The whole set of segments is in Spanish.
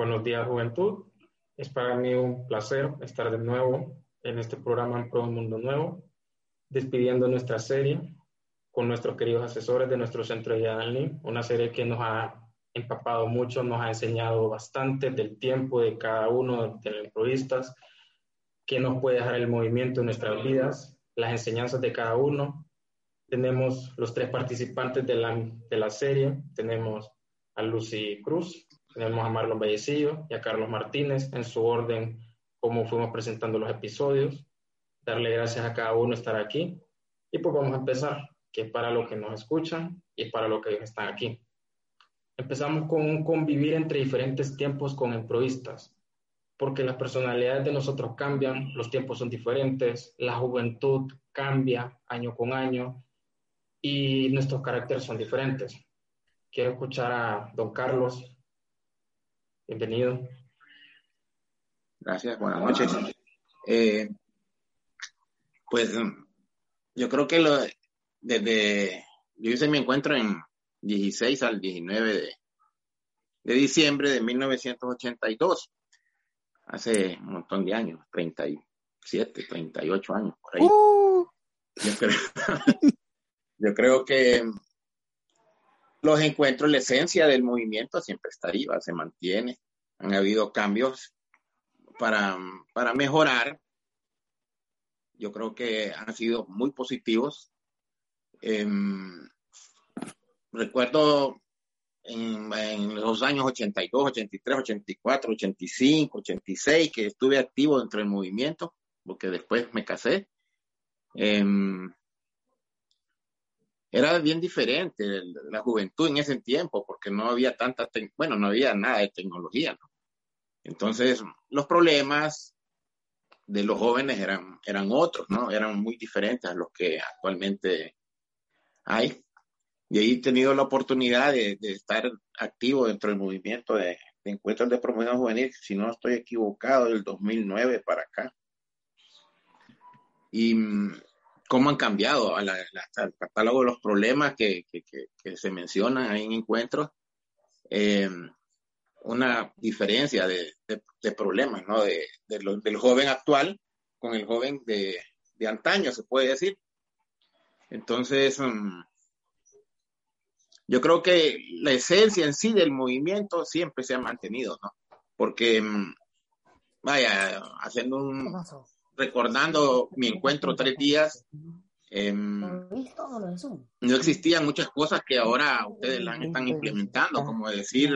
Buenos días, juventud. Es para mí un placer estar de nuevo en este programa en Pro Mundo Nuevo, despidiendo nuestra serie con nuestros queridos asesores de nuestro centro de Yadalí, una serie que nos ha empapado mucho, nos ha enseñado bastante del tiempo de cada uno de los improvistas, que nos puede dejar el movimiento en nuestras vidas, las enseñanzas de cada uno. Tenemos los tres participantes de la, de la serie, tenemos a Lucy Cruz, tenemos a Marlon Vallecillo y a Carlos Martínez en su orden como fuimos presentando los episodios. Darle gracias a cada uno estar aquí. Y pues vamos a empezar, que es para los que nos escuchan y para los que están aquí. Empezamos con un convivir entre diferentes tiempos con improvistas, porque las personalidades de nosotros cambian, los tiempos son diferentes, la juventud cambia año con año y nuestros caracteres son diferentes. Quiero escuchar a don Carlos Bienvenido. Gracias, buenas noches. Eh, pues yo creo que lo, desde, yo hice mi encuentro en 16 al 19 de, de diciembre de 1982, hace un montón de años, 37, 38 años por ahí. Uh. Yo, creo, yo creo que los encuentros, la esencia del movimiento siempre está viva, se mantiene. Han habido cambios para, para mejorar. Yo creo que han sido muy positivos. Em, recuerdo en, en, los años 82, 83, 84, 85, 86, que estuve activo dentro del movimiento, porque después me casé. Eh, era bien diferente la juventud en ese tiempo, porque no había tanta, bueno, no había nada de tecnología, ¿no? Entonces, los problemas de los jóvenes eran, eran otros, ¿no? Eran muy diferentes a los que actualmente hay. Y ahí he tenido la oportunidad de, estar activo dentro del movimiento de, de encuentros de promoción juvenil, si no estoy equivocado, del 2009 para acá. Y cómo han cambiado el catálogo de los problemas que, se mencionan ahí en encuentros. Eh, una diferencia de, problemas, ¿no? De, del joven actual con el joven de, antaño, se puede decir. Entonces, mm, yo creo que la esencia en sí del movimiento siempre se ha mantenido, ¿no? Porque, mm, vaya, haciendo un, recordando mi encuentro tres días, em, no existían muchas cosas que ahora ustedes las están implementando, como decir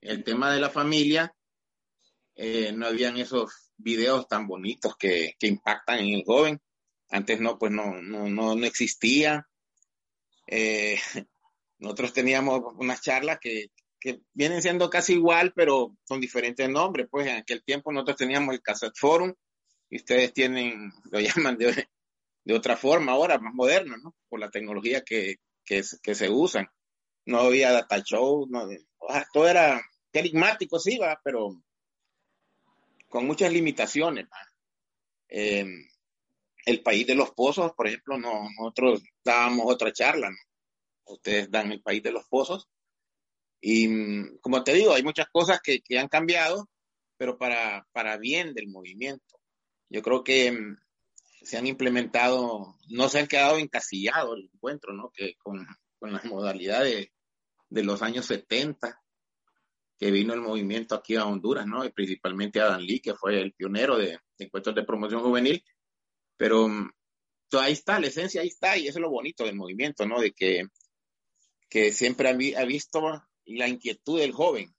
el tema de la familia, eh, no habían esos videos tan bonitos que, impactan en el joven. Antes no, pues no, no, no, no existía. Eh, nosotros teníamos unas charlas que, que, vienen siendo casi igual, pero con diferentes nombres. Pues en aquel tiempo nosotros teníamos el Cassette Forum, y ustedes tienen, lo llaman de, de otra forma ahora, más moderna, ¿no? Por la tecnología que, que, que se usan. No había data show, no, todo era enigmático, sí, va, pero con muchas limitaciones. Eh, el país de los pozos, por ejemplo, no, nosotros dábamos otra charla, ¿no? Ustedes dan el país de los pozos. Y como te digo, hay muchas cosas que, que han cambiado, pero para, para bien del movimiento. Yo creo que mm, se han implementado, no se han quedado encasillados el encuentro, ¿no? Que con, con las modalidades de los años 70, que vino el movimiento aquí a Honduras, ¿no? Y principalmente a Dan Lee, que fue el pionero de, encuentros de promoción juvenil. Pero mm, ahí está, la esencia ahí está, y eso es lo bonito del movimiento, ¿no? De que, que siempre ha, visto la inquietud del joven,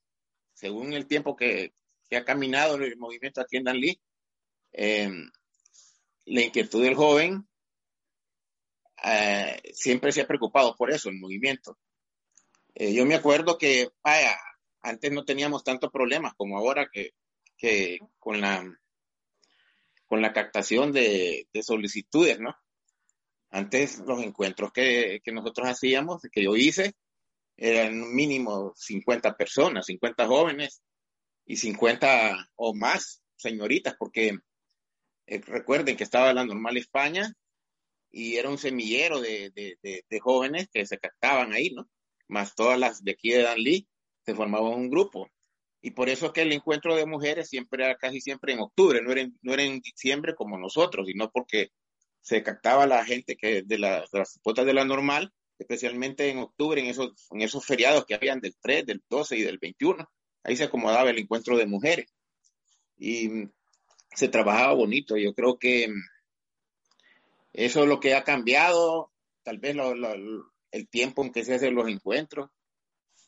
según el tiempo que, que ha caminado el movimiento aquí en Dan Lee, Em, la inquietud del joven eh, siempre se ha preocupado por eso, el movimiento. Eh, yo me acuerdo que, antes no teníamos tantos problemas como ahora que, que con la con la captación de, de, solicitudes, ¿no? Antes los encuentros que, que, nosotros hacíamos, que yo hice, eran mínimo 50 personas, 50 jóvenes y 50 o más señoritas, porque eh, recuerden que estaba la Normal España y era un semillero de, de, de, jóvenes que se captaban ahí, ¿no? Más todas las de aquí de Danlí, se formaba un grupo. Y por eso es que el encuentro de mujeres siempre era casi siempre en octubre, no era en, no era en diciembre como nosotros, sino porque se captaba la gente que de, la, de las cuotas de la normal, especialmente en octubre, en esos, en esos feriados que habían del 3, del 12 y del 21. Ahí se acomodaba el encuentro de mujeres. Y se trabajaba bonito. Yo creo que eso es lo que ha cambiado, tal vez lo, lo, el tiempo en que se hacen los encuentros,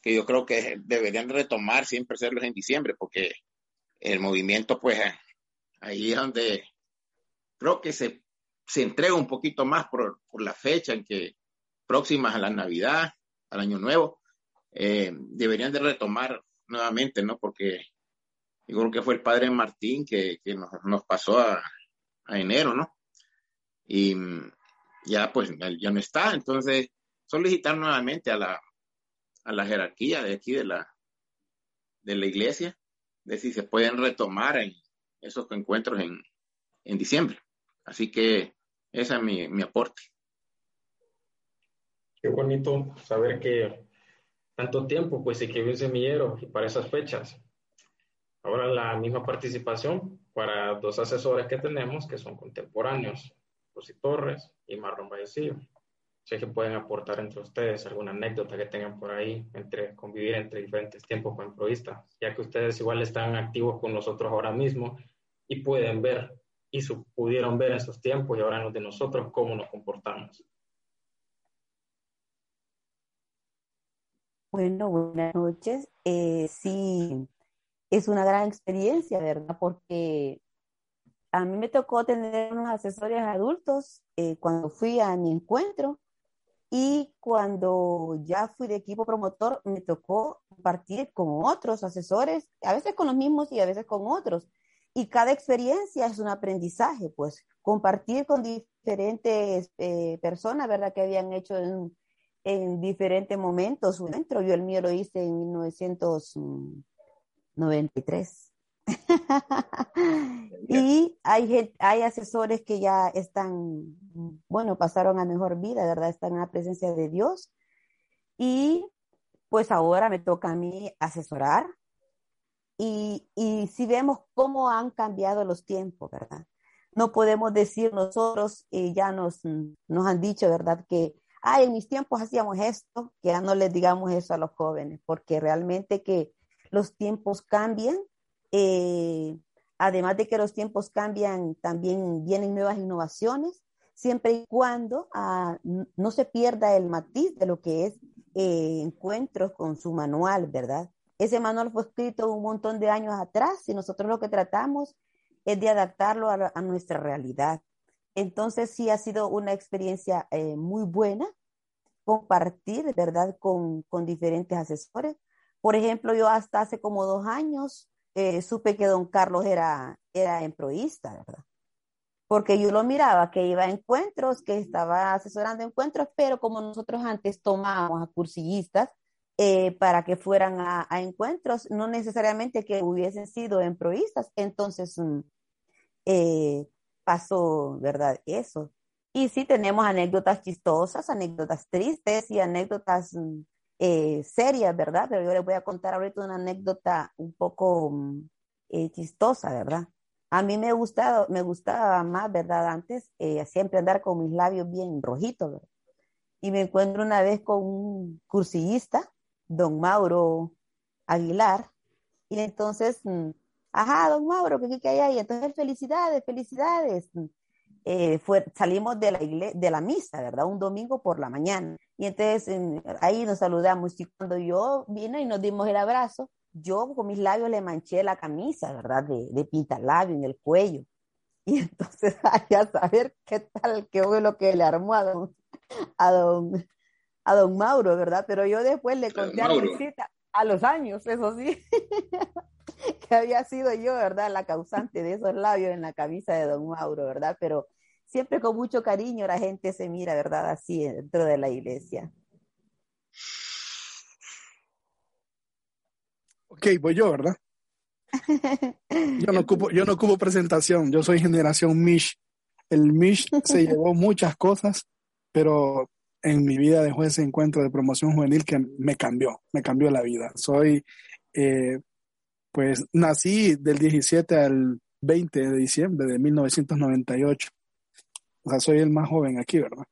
que yo creo que deberían retomar siempre hacerlos en diciembre, porque el movimiento, pues ahí es donde creo que se, se entrega un poquito más por, por la fecha en que próximas a la Navidad, al Año Nuevo, eh, deberían de retomar nuevamente, ¿no? Porque yo creo que fue el padre Martín que, que nos, nos, pasó a, a, enero, ¿no? Y ya pues ya no está, entonces solicitar nuevamente a la, a la jerarquía de aquí de la, de la iglesia, de si se pueden retomar en esos encuentros en, en diciembre. Así que ese es mi, mi aporte. Qué bonito saber que tanto tiempo pues se quedó un semillero y para esas fechas. Ahora la misma participación para dos asesores que tenemos que son contemporáneos, Rosy Torres y Marlon Vallecillo sé que pueden aportar entre ustedes alguna anécdota que tengan por ahí, entre convivir entre diferentes tiempos con improvistas, ya que ustedes igual están activos con nosotros ahora mismo y pueden ver y su, pudieron ver en esos tiempos y ahora en los de nosotros cómo nos comportamos. Bueno, buenas noches. Eh, sí, es una gran experiencia, ¿verdad? Porque a mí me tocó tener unos asesores adultos eh, cuando fui a mi encuentro y cuando ya fui de equipo promotor, me tocó compartir con otros asesores, a veces con los mismos y a veces con otros. Y cada experiencia es un aprendizaje, pues compartir con diferentes eh, personas, ¿verdad? Que habían hecho en, en diferentes momentos. Yo el mío lo hice en 1993. y hay, hay asesores que ya están, bueno, pasaron a mejor vida, ¿verdad? Están en la presencia de Dios. Y pues ahora me toca a mí asesorar. Y, y si vemos cómo han cambiado los tiempos, ¿verdad? No podemos decir nosotros, y ya nos, nos han dicho, ¿verdad? Que, ay, en mis tiempos hacíamos esto, que ya no les digamos eso a los jóvenes, porque realmente que los tiempos cambian eh, además de que los tiempos cambian, también vienen nuevas innovaciones, siempre y cuando ah, no se pierda el matiz de lo que es eh, encuentros con su manual, ¿verdad? Ese manual fue escrito un montón de años atrás y nosotros lo que tratamos es de adaptarlo a, a nuestra realidad. Entonces sí ha sido una experiencia eh, muy buena compartir, ¿verdad?, con, con diferentes asesores. Por ejemplo, yo hasta hace como dos años eh, supe que don Carlos era, era emproísta, ¿verdad? Porque yo lo miraba, que iba a encuentros, que estaba asesorando encuentros, pero como nosotros antes tomábamos a cursillistas eh, para que fueran a, encuentros, no necesariamente que hubiesen sido emproístas, entonces mm, eh, pasó, ¿verdad? Eso. Y sí tenemos anécdotas chistosas, anécdotas tristes y anécdotas mm, eh, ¿verdad? Pero yo les voy a contar ahorita una anécdota un poco mm, eh, chistosa, ¿verdad? A mí me gustaba, me gustaba más, ¿verdad? Antes, eh, siempre andar con mis labios bien rojitos, ¿verdad? Y me encuentro una vez con un cursillista, don Mauro Aguilar, y entonces, mm, ajá, don Mauro, ¿qué, qué hay ahí? Entonces, felicidades, felicidades. Eh, fue, salimos de la, de la misa, ¿verdad? Un domingo por la mañana. Y entonces ahí nos saludamos y cuando yo vine y nos dimos el abrazo, yo con mis labios le manché la camisa, ¿verdad? De, de labio en el cuello. Y entonces, a saber qué tal, qué fue lo que le armó a don, a don, a don Mauro, ¿verdad? Pero yo después le conté a visita, a los años, eso sí, que había sido yo, ¿verdad? La causante de esos labios en la camisa de don Mauro, ¿verdad? Pero siempre con mucho cariño la gente se mira, ¿verdad? Así dentro de la iglesia. Ok, voy yo, ¿verdad? Yo no ocupo, yo no ocupo presentación, yo soy generación Mish. El Mish se llevó muchas cosas, pero en mi vida dejó ese encuentro de promoción juvenil que me cambió, me cambió la vida. Soy, eh, pues nací del 17 al 20 de diciembre de 1998. O sea, soy el más joven aquí, ¿verdad?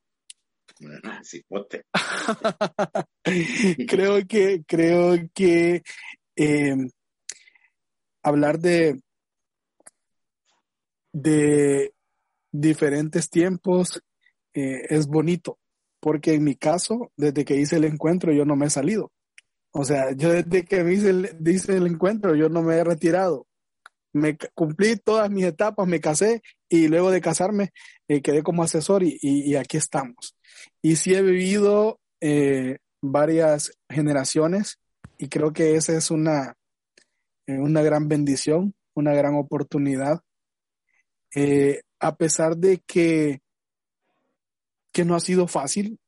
creo que, creo que eh, hablar de, de diferentes tiempos eh, es bonito, porque en mi caso, desde que hice el encuentro, yo no me he salido. O sea, yo desde que me hice el, encuentro, yo no me he retirado. Me cumplí todas mis etapas, me casé y luego de casarme eh, quedé como asesor y, aquí estamos. Y sí he vivido eh, varias generaciones y creo que esa es una, eh, una gran bendición, una gran oportunidad. a pesar de que que no ha sido fácil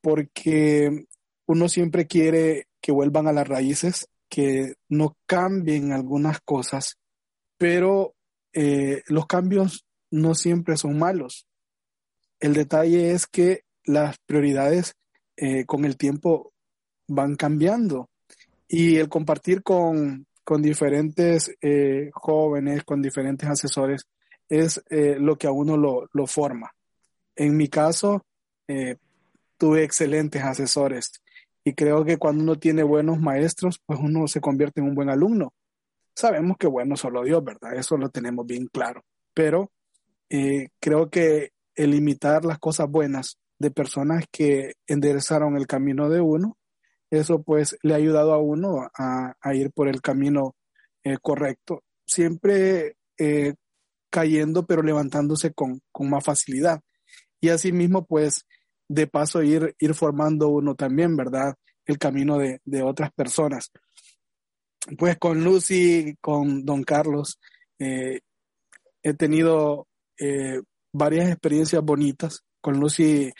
porque uno siempre quiere que vuelvan a las raíces, que no cambien algunas cosas, pero eh, los cambios no siempre son malos. El detalle es que las prioridades eh, con el tiempo van cambiando y el compartir con, con diferentes eh, jóvenes, con diferentes asesores, es lo que a uno lo, lo forma. En mi caso, eh, tuve excelentes asesores y creo que cuando uno tiene buenos maestros, pues uno se convierte en un buen alumno. Sabemos que bueno solo Dios, ¿verdad? Eso lo tenemos bien claro. Pero eh, creo que el imitar las cosas buenas de personas que enderezaron el camino de uno, eso pues le ha ayudado a uno a, ir por el camino eh, correcto, siempre cayendo pero levantándose con, con más facilidad. Y asimismo pues de paso ir, ir formando uno también, ¿verdad? El camino de, otras personas. Pues con Lucy, con Don Carlos, eh, he tenido eh, varias experiencias bonitas. Con Lucy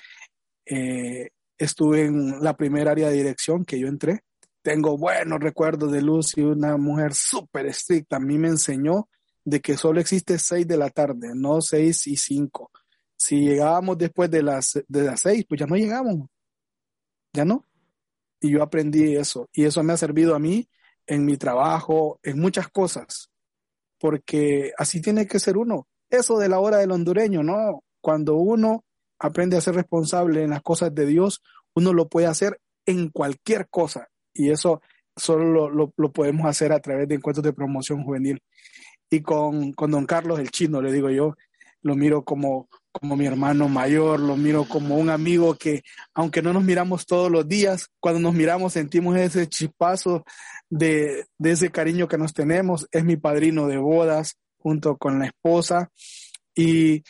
eh, estuve en la primera área de dirección que yo entré. Tengo buenos recuerdos de Lucy, una mujer súper estricta. A mí me enseñó de que solo existe seis de la tarde, no seis y cinco si llegábamos después de las, de las seis, pues ya no llegamos. Ya no. Y yo aprendí eso. Y eso me ha servido a mí en mi trabajo, en muchas cosas. Porque así tiene que ser uno. Eso de la hora del hondureño, ¿no? Cuando uno aprende a ser responsable en las cosas de Dios, uno lo puede hacer en cualquier cosa. Y eso solo lo, lo, podemos hacer a través de encuentros de promoción juvenil. Y con, con don Carlos el chino, le digo yo, lo miro como, como mi hermano mayor, lo miro como un amigo que, aunque no nos miramos todos los días, cuando nos miramos sentimos ese chispazo de, ese cariño que nos tenemos. Es mi padrino de bodas junto con la esposa. Y,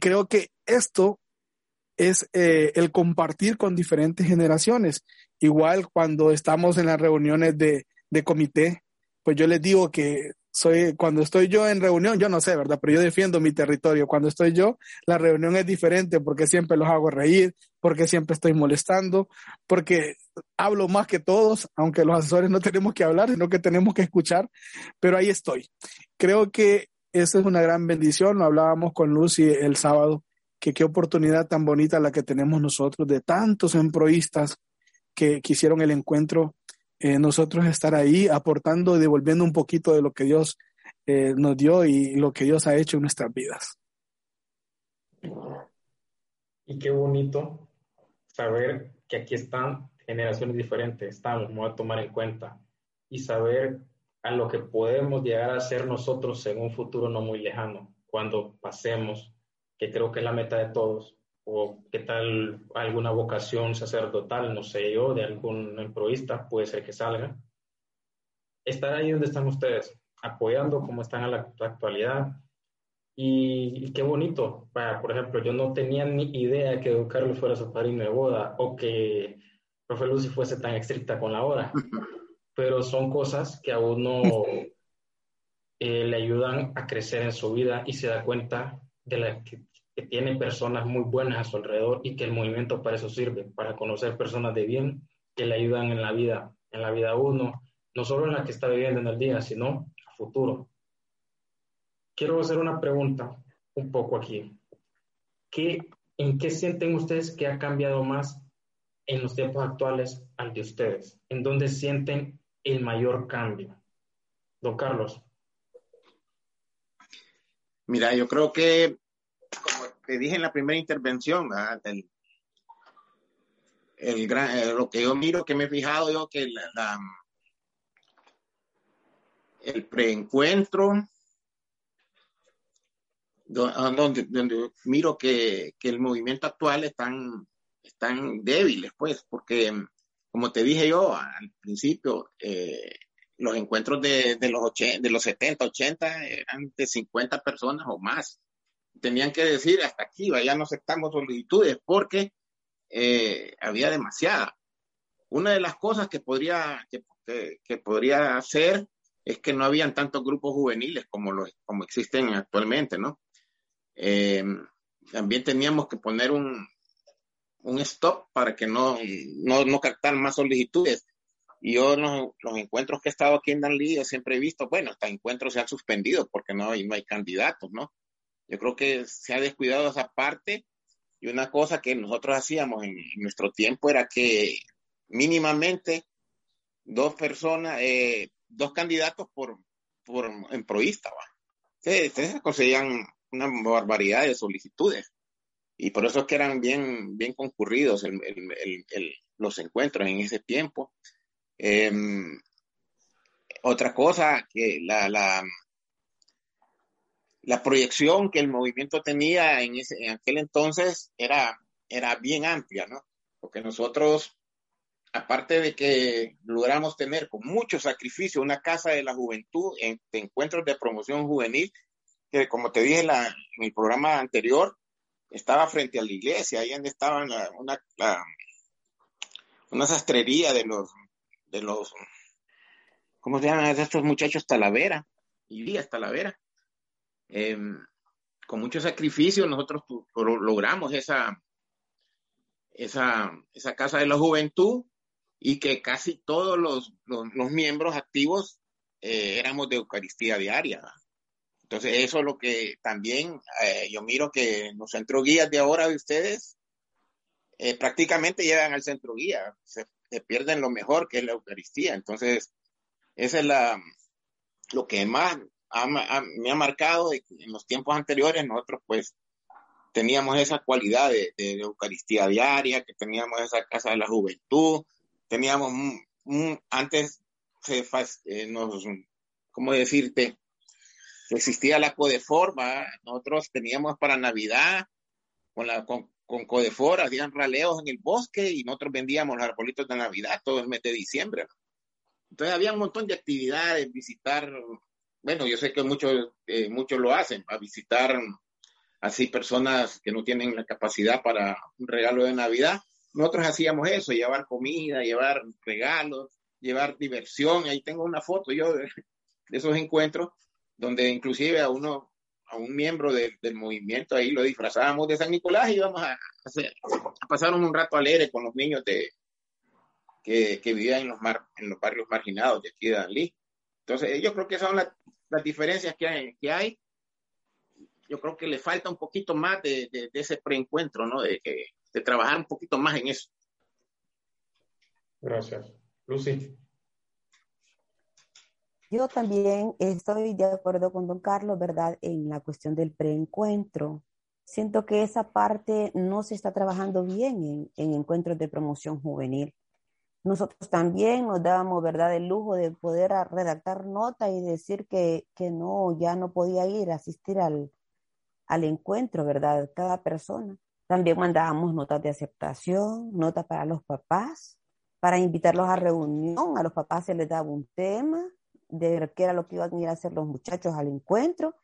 creo que esto es eh, el compartir con diferentes generaciones. Igual cuando estamos en las reuniones de, de comité, pues yo les digo que soy, cuando estoy yo en reunión, yo no sé, ¿verdad? Pero yo defiendo mi territorio. Cuando estoy yo, la reunión es diferente porque siempre los hago reír, porque siempre estoy molestando, porque hablo más que todos, aunque los asesores no tenemos que hablar, sino que tenemos que escuchar, pero ahí estoy. Creo que esa es una gran bendición. Lo hablábamos con Lucy el sábado, que qué oportunidad tan bonita la que tenemos nosotros de tantos emproístas que, quisieron el encuentro eh, nosotros estar ahí aportando y devolviendo un poquito de lo que Dios eh, nos dio y lo que Dios ha hecho en nuestras vidas. Y qué bonito saber que aquí están generaciones diferentes, estamos, vamos a tomar en cuenta y saber a lo que podemos llegar a ser nosotros en un futuro no muy lejano, cuando pasemos, que creo que es la meta de todos, o qué tal alguna vocación sacerdotal, no sé yo, de algún emproísta, puede ser que salga. Estar ahí donde están ustedes, apoyando como están en la actualidad, Y, qué bonito. Para, por ejemplo, yo no tenía ni idea que Don Carlos fuera su padrino de boda o que profe Lucy fuese tan estricta con la hora. Pero son cosas que a uno eh, le ayudan a crecer en su vida y se da cuenta de la, que, que tiene personas muy buenas a su alrededor y que el movimiento para eso sirve, para conocer personas de bien que le ayudan en la vida, en la vida uno, no solo en la que está viviendo en el día, sino a futuro. Quiero hacer una pregunta un poco aquí. ¿Qué, ¿En qué sienten ustedes que ha cambiado más en los tiempos actuales al de ustedes? ¿En dónde sienten el mayor cambio? Don Carlos. Mira, yo creo que, te dije en la primera intervención, el, el gran, eh, lo que yo miro, que me he fijado yo, que la, el preencuentro, donde, donde miro que, que, el movimiento actual están, están débiles, pues, porque como te dije yo al principio, eh, los encuentros de, de, los de los 70, 80 eran de 50 personas o más. Tenían que decir hasta aquí, ya no aceptamos solicitudes porque eh, había demasiada. Una de las cosas que podría, que, podría hacer es que no habían tantos grupos juveniles como, los, como existen actualmente, ¿no? Eh, también teníamos que poner un, un stop para que no, no, no captar más solicitudes. Y yo los, los, encuentros que he estado aquí en Danlí, siempre he visto, bueno, estos encuentros se han suspendido porque no hay, no hay candidatos, ¿no? Yo creo que se ha descuidado esa parte y una cosa que nosotros hacíamos en, nuestro tiempo era que mínimamente dos personas, eh, dos candidatos por, por en proísta. Se, se conseguían una barbaridad de solicitudes. Y por eso es que eran bien, bien concurridos el, el, el, los encuentros en ese tiempo. Em, otra cosa, que la, la, la proyección que el movimiento tenía en, ese, en aquel entonces era, era bien amplia, ¿no? Porque nosotros, aparte de que logramos tener con mucho sacrificio una casa de la juventud en, de encuentros de promoción juvenil, que como te dije la, en el programa anterior, estaba frente a la iglesia, ahí donde estaba una, una sastrería de los, de los, ¿cómo se llaman estos muchachos? Talavera, y Díaz Talavera Em, con mucho sacrificio nosotros logramos esa, esa, esa Casa de la Juventud y que casi todos los, los, miembros activos eh, éramos de Eucaristía diaria. Entonces eso es lo que también eh, yo miro que los centro guías de ahora de ustedes eh, prácticamente llegan al centro guía, se, se, pierden lo mejor que es la Eucaristía. Entonces, esa es la, lo que más me ha marcado en los tiempos anteriores nosotros pues teníamos esa cualidad de, Eucaristía diaria, que teníamos esa casa de la juventud, teníamos antes se, eh, nos, ¿cómo decirte? Existía la codeforma, nosotros teníamos para Navidad con la con, con Codefor, hacían raleos en el bosque y nosotros vendíamos los arbolitos de Navidad todo el mes de diciembre. Entonces había un montón de actividades, visitar bueno, yo sé que muchos, eh, muchos lo hacen, a visitar así personas que no tienen la capacidad para un regalo de Navidad. Nosotros hacíamos eso, llevar comida, llevar regalos, llevar diversión. Ahí tengo una foto yo de, esos encuentros donde inclusive a uno, a un miembro del movimiento ahí lo disfrazábamos de San Nicolás y íbamos a, a pasar un rato alegre con los niños que, que vivían en los, mar, en los barrios marginados de aquí de Danlí. Entonces, yo creo que son las, las diferencias que hay, que hay, yo creo que le falta un poquito más de, de, ese preencuentro, ¿no? De, de, trabajar un poquito más en eso. Gracias. Lucy. Yo también estoy de acuerdo con don Carlos, ¿verdad? En la cuestión del preencuentro. Siento que esa parte no se está trabajando bien en, en encuentros de promoción juvenil. Nosotros también nos dábamos, ¿verdad?, el lujo de poder redactar nota y decir que, que no, ya no podía ir a asistir al, al encuentro, ¿verdad?, cada persona. También mandábamos notas de aceptación, notas para los papás, para invitarlos a reunión. A los papás se les daba un tema de qué era lo que iban a ir a hacer los muchachos al encuentro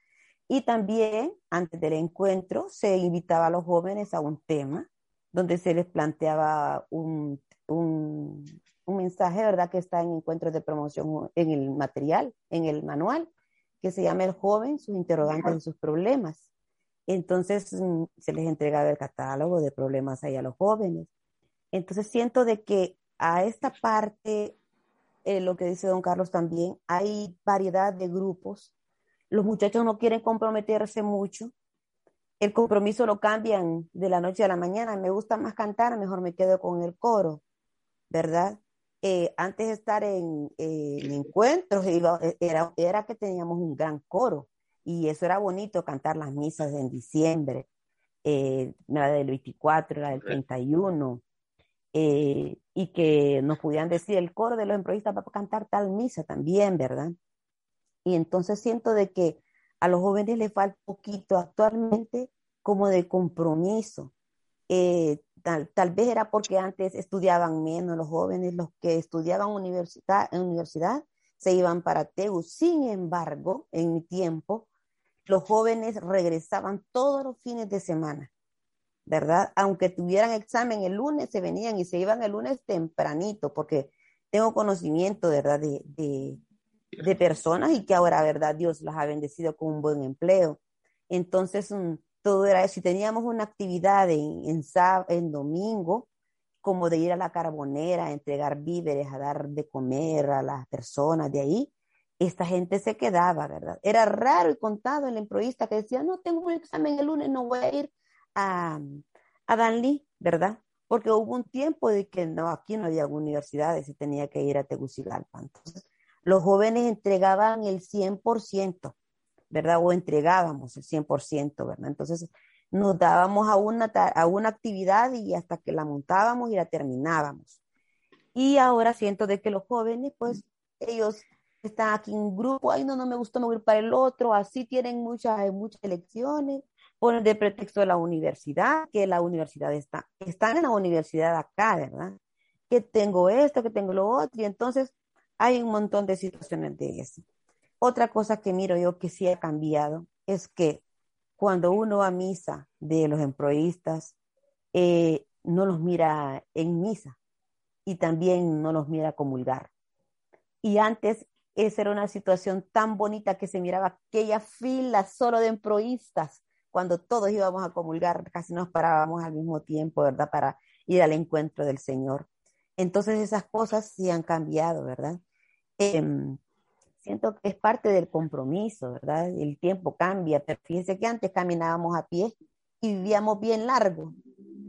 Y también, antes del encuentro, se invitaba a los jóvenes a un tema donde se les planteaba un, un, un mensaje, ¿verdad? Que está en encuentros de promoción en el material, en el manual, que se llama El joven, sus interrogantes y sus problemas. Entonces mm, se les entregaba el catálogo de problemas ahí a los jóvenes. Entonces siento de que a esta parte, eh, lo que dice don Carlos también, hay variedad de grupos. Los muchachos no quieren comprometerse mucho. El compromiso lo cambian de la noche a la mañana. Me gusta más cantar, mejor me quedo con el coro, ¿verdad? Eh, antes de estar en, encuentros, era, era que teníamos un gran coro y eso era bonito cantar las misas en diciembre, eh, la del 24, la del 31, eh, y que nos pudieran decir el coro de los emprovistas va a cantar tal misa también, ¿verdad? Y entonces siento de que a los jóvenes les falta poquito actualmente como de compromiso. Eh, tal, tal, vez era porque antes estudiaban menos los jóvenes, los que estudiaban universidad, en universidad se iban para TEU. Sin embargo, en mi tiempo, los jóvenes regresaban todos los fines de semana, ¿verdad? Aunque tuvieran examen el lunes, se venían y se iban el lunes tempranito, porque tengo conocimiento, ¿verdad? De, de, de personas y que ahora, ¿verdad? Dios las ha bendecido con un buen empleo. Entonces, mm, todo era Si teníamos una actividad en, en, domingo, como de ir a la carbonera, a entregar víveres, a dar de comer a las personas de ahí, esta gente se quedaba, ¿verdad? Era raro y contado el emproísta que decía, no, tengo un examen el lunes, no voy a ir a, a Danlí, ¿verdad? Porque hubo un tiempo de que no, aquí no había universidades y tenía que ir a Tegucigalpa. Entonces, los jóvenes entregaban el 100%, ¿verdad? O entregábamos el 100%, ¿verdad? Entonces nos dábamos a una, a una actividad y hasta que la montábamos y la terminábamos. Y ahora siento de que los jóvenes, pues ellos están aquí en grupo, ay no, no me gustó, me voy para el otro, así tienen muchas, muchas elecciones, ponen de pretexto la universidad, que la universidad está, están en la universidad acá, ¿verdad? Que tengo esto, que tengo lo otro, y entonces hay un montón de situaciones de eso. Otra cosa que miro yo que sí ha cambiado es que cuando uno va a misa de los emproístas, eh, no los mira en misa y también no los mira comulgar. Y antes esa era una situación tan bonita que se miraba aquella fila solo de emproístas cuando todos íbamos a comulgar, casi nos parábamos al mismo tiempo, ¿verdad? Para ir al encuentro del Señor. Entonces esas cosas sí han cambiado, ¿verdad? Eh, siento que es parte del compromiso, ¿verdad? El tiempo cambia, pero fíjense que antes caminábamos a pie y vivíamos bien largo.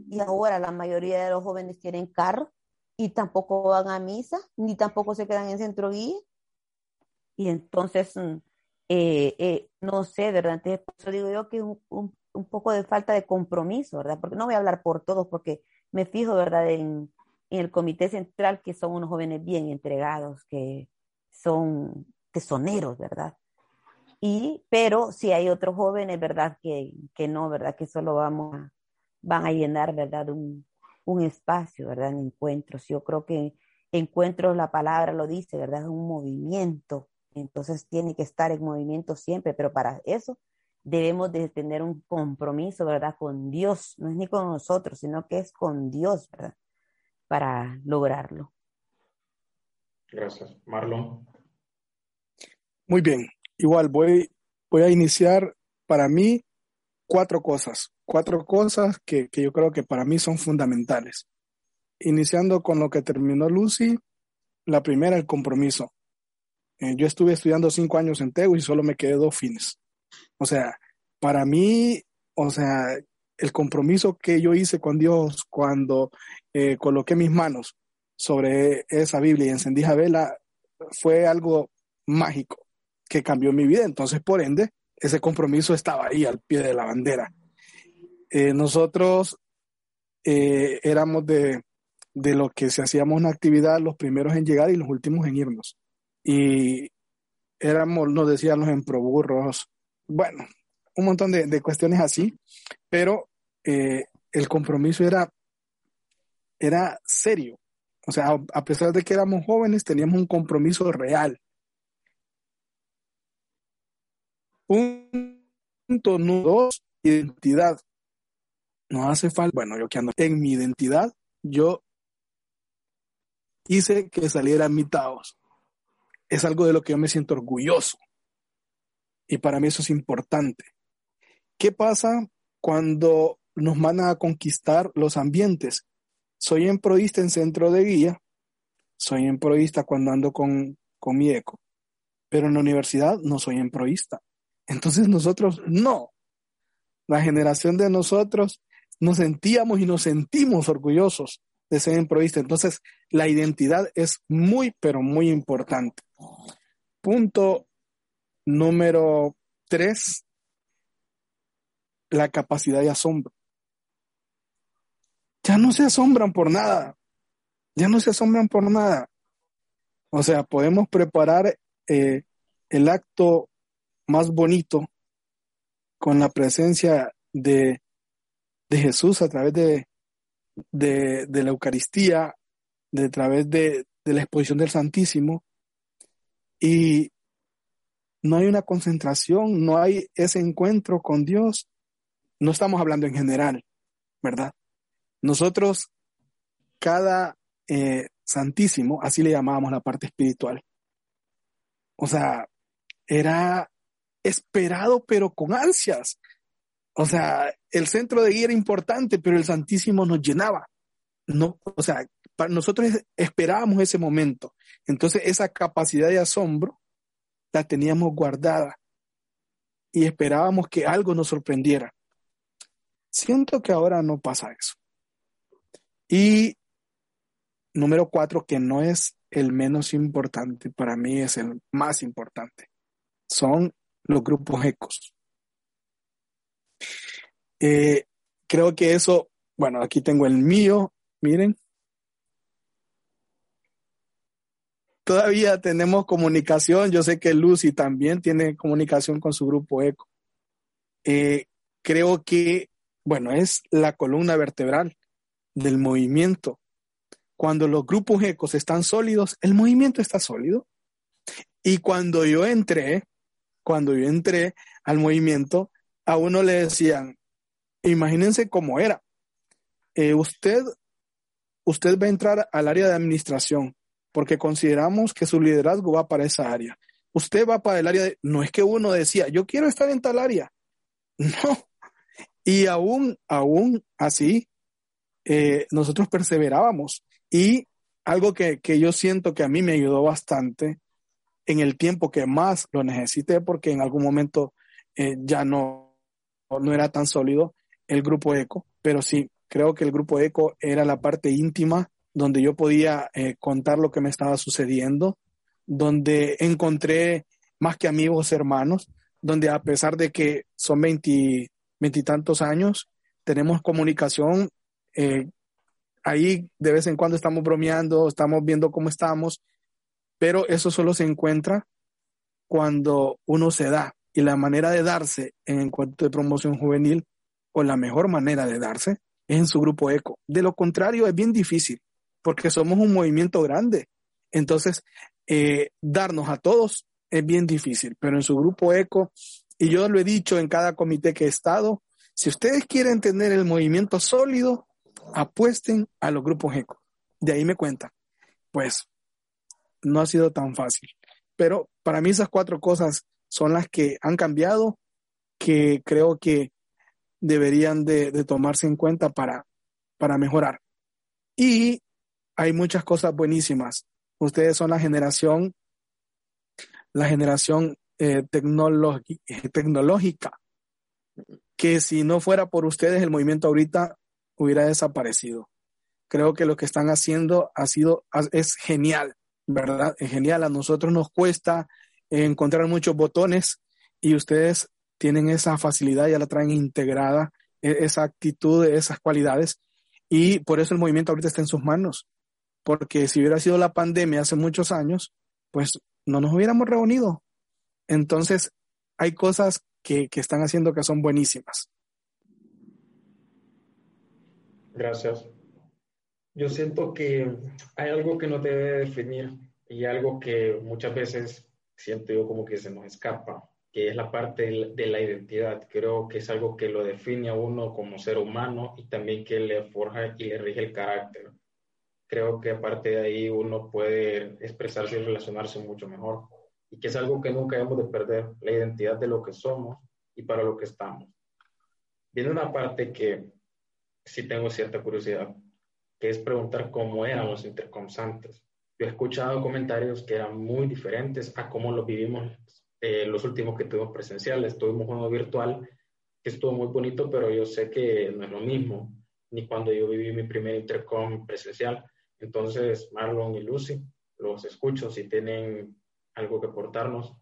Y ahora la mayoría de los jóvenes tienen carro y tampoco van a misa, ni tampoco se quedan en centro guía. Y entonces, mm, eh, eh, no sé, ¿verdad? Entonces, por eso digo yo que un, un, un, poco de falta de compromiso, ¿verdad? Porque no voy a hablar por todos, porque me fijo, ¿verdad? En, en el comité central, que son unos jóvenes bien entregados, que son tesoneros, ¿verdad? Y, pero si hay otros jóvenes, ¿verdad? Que, que no, ¿verdad? Que solo vamos a, van a llenar, ¿verdad? Un, un espacio, ¿verdad? En encuentros. Yo creo que encuentros, la palabra lo dice, ¿verdad? Es un movimiento. Entonces tiene que estar en movimiento siempre, pero para eso debemos de tener un compromiso, ¿verdad? Con Dios. No es ni con nosotros, sino que es con Dios, ¿verdad? Para lograrlo. Gracias. Marlon. Muy bien, igual voy, voy a iniciar para mí cuatro cosas, cuatro cosas que, que yo creo que para mí son fundamentales. Iniciando con lo que terminó Lucy, la primera, el compromiso. Eh, yo estuve estudiando cinco años en TEU y solo me quedé dos fines. O sea, para mí, o sea, el compromiso que yo hice con Dios cuando eh, coloqué mis manos sobre esa Biblia y encendí a vela fue algo mágico que cambió mi vida. Entonces, por ende, ese compromiso estaba ahí al pie de la bandera. Eh, nosotros eh, éramos de, de lo que si hacíamos una actividad, los primeros en llegar y los últimos en irnos. Y éramos, nos decían los emproburros, bueno, un montón de, cuestiones así, pero eh, el compromiso era, era serio. O sea, a pesar de que éramos jóvenes, teníamos un compromiso real. Un Punto número dos, identidad. No hace falta, bueno, yo que ando en mi identidad, yo hice que saliera mitados. Es algo de lo que yo me siento orgulloso. Y para mí eso es importante. ¿Qué pasa cuando nos van a conquistar los ambientes? Soy emproísta en centro de guía, soy emproísta cuando ando con, con mi eco, pero en la universidad no soy emproísta. Entonces nosotros no. La generación de nosotros nos sentíamos y nos sentimos orgullosos de ser emproísta. Entonces la identidad es muy, pero muy importante. Punto número tres, la capacidad de asombro. Ya no se asombran por nada. Ya no se asombran por nada. O sea, podemos preparar eh, el acto más bonito con la presencia de, de Jesús a través de, de, la Eucaristía, de a través de, de la exposición del Santísimo, y no hay una concentración, no hay ese encuentro con Dios. No estamos hablando en general, ¿verdad? Nosotros, cada eh, santísimo, así le llamábamos la parte espiritual. O sea, era esperado, pero con ansias. O sea, el centro de guía era importante, pero el Santísimo nos llenaba. No, o sea, para nosotros esperábamos ese momento. Entonces, esa capacidad de asombro la teníamos guardada y esperábamos que algo nos sorprendiera. Siento que ahora no pasa eso. Y número cuatro, que no es el menos importante, para mí es el más importante, son los grupos ecos. Eh, creo que eso, bueno, aquí tengo el mío, miren. Todavía tenemos comunicación, yo sé que Lucy también tiene comunicación con su grupo eco. Eh, creo que, bueno, es la columna vertebral del movimiento. Cuando los grupos ecos están sólidos, el movimiento está sólido. Y cuando yo entré, cuando yo entré al movimiento, a uno le decían, imagínense cómo era. Eh, usted, usted va a entrar al área de administración porque consideramos que su liderazgo va para esa área. Usted va para el área de, no es que uno decía, yo quiero estar en tal área. No. Y aún, aún así, eh, nosotros perseverábamos. Y algo que, que yo siento que a mí me ayudó bastante en el tiempo que más lo necesité, porque en algún momento eh, ya no, no era tan sólido el grupo ECO, pero sí, creo que el grupo ECO era la parte íntima donde yo podía eh, contar lo que me estaba sucediendo, donde encontré más que amigos, hermanos, donde a pesar de que son veintitantos años, tenemos comunicación. Eh, ahí de vez en cuando estamos bromeando, estamos viendo cómo estamos, pero eso solo se encuentra cuando uno se da. Y la manera de darse en encuentro de promoción juvenil, o la mejor manera de darse, es en su grupo ECO. De lo contrario, es bien difícil, porque somos un movimiento grande. Entonces, eh, darnos a todos es bien difícil, pero en su grupo ECO, y yo lo he dicho en cada comité que he estado, si ustedes quieren tener el movimiento sólido, apuesten a los grupos ECO. De ahí me cuentan. Pues no ha sido tan fácil. Pero para mí esas cuatro cosas son las que han cambiado, que creo que deberían de, tomarse en cuenta para, para mejorar. Y hay muchas cosas buenísimas. Ustedes son la generación, la generación eh, tecnológica, que si no fuera por ustedes, el movimiento ahorita hubiera desaparecido. Creo que lo que están haciendo ha sido, es genial. ¿Verdad? Es genial, a nosotros nos cuesta encontrar muchos botones y ustedes tienen esa facilidad, ya la traen integrada, e-, esa actitud, esas cualidades y por eso el movimiento ahorita está en sus manos, porque si hubiera sido la pandemia hace muchos años, pues no nos hubiéramos reunido. Entonces, hay cosas que, que están haciendo que son buenísimas. Gracias yo siento que hay algo que no debe definir y algo que muchas veces siento yo como que se nos escapa que es la parte de la identidad. Creo que es algo que lo define a uno como ser humano y también que le forja y le rige el carácter. Creo que aparte de ahí uno puede expresarse y relacionarse mucho mejor. Y que es algo que nunca hemos de perder, la identidad de lo que somos y para lo que estamos. Viene una parte que sí tengo cierta curiosidad, que es preguntar cómo eran los intercoms antes. Yo he escuchado comentarios que eran muy diferentes a cómo lo vivimos eh, los últimos que tuvimos presenciales. Tuvimos uno virtual que estuvo muy bonito, pero yo sé que no es lo mismo, ni cuando yo viví mi primer intercom presencial. Entonces, Marlon y Lucy, los escucho si tienen algo que aportarnos,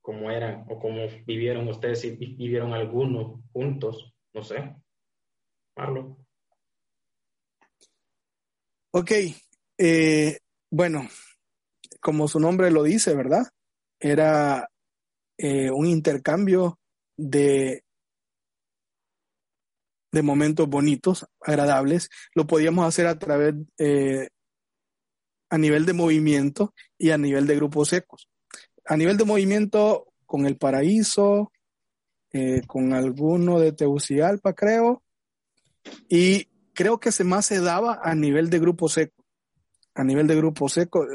cómo eran o cómo vivieron ustedes, si vivieron alguno juntos, no sé. Marlon. Ok, eh, bueno, como su nombre lo dice, ¿verdad? Era eh, un intercambio de, de momentos bonitos, agradables. Lo podíamos hacer a través, eh, a nivel de movimiento y a nivel de grupos secos. A nivel de movimiento, con el paraíso, con alguno de Tegucigalpa, creo, y creo que se más se daba a nivel de grupo seco. A nivel de grupo seco,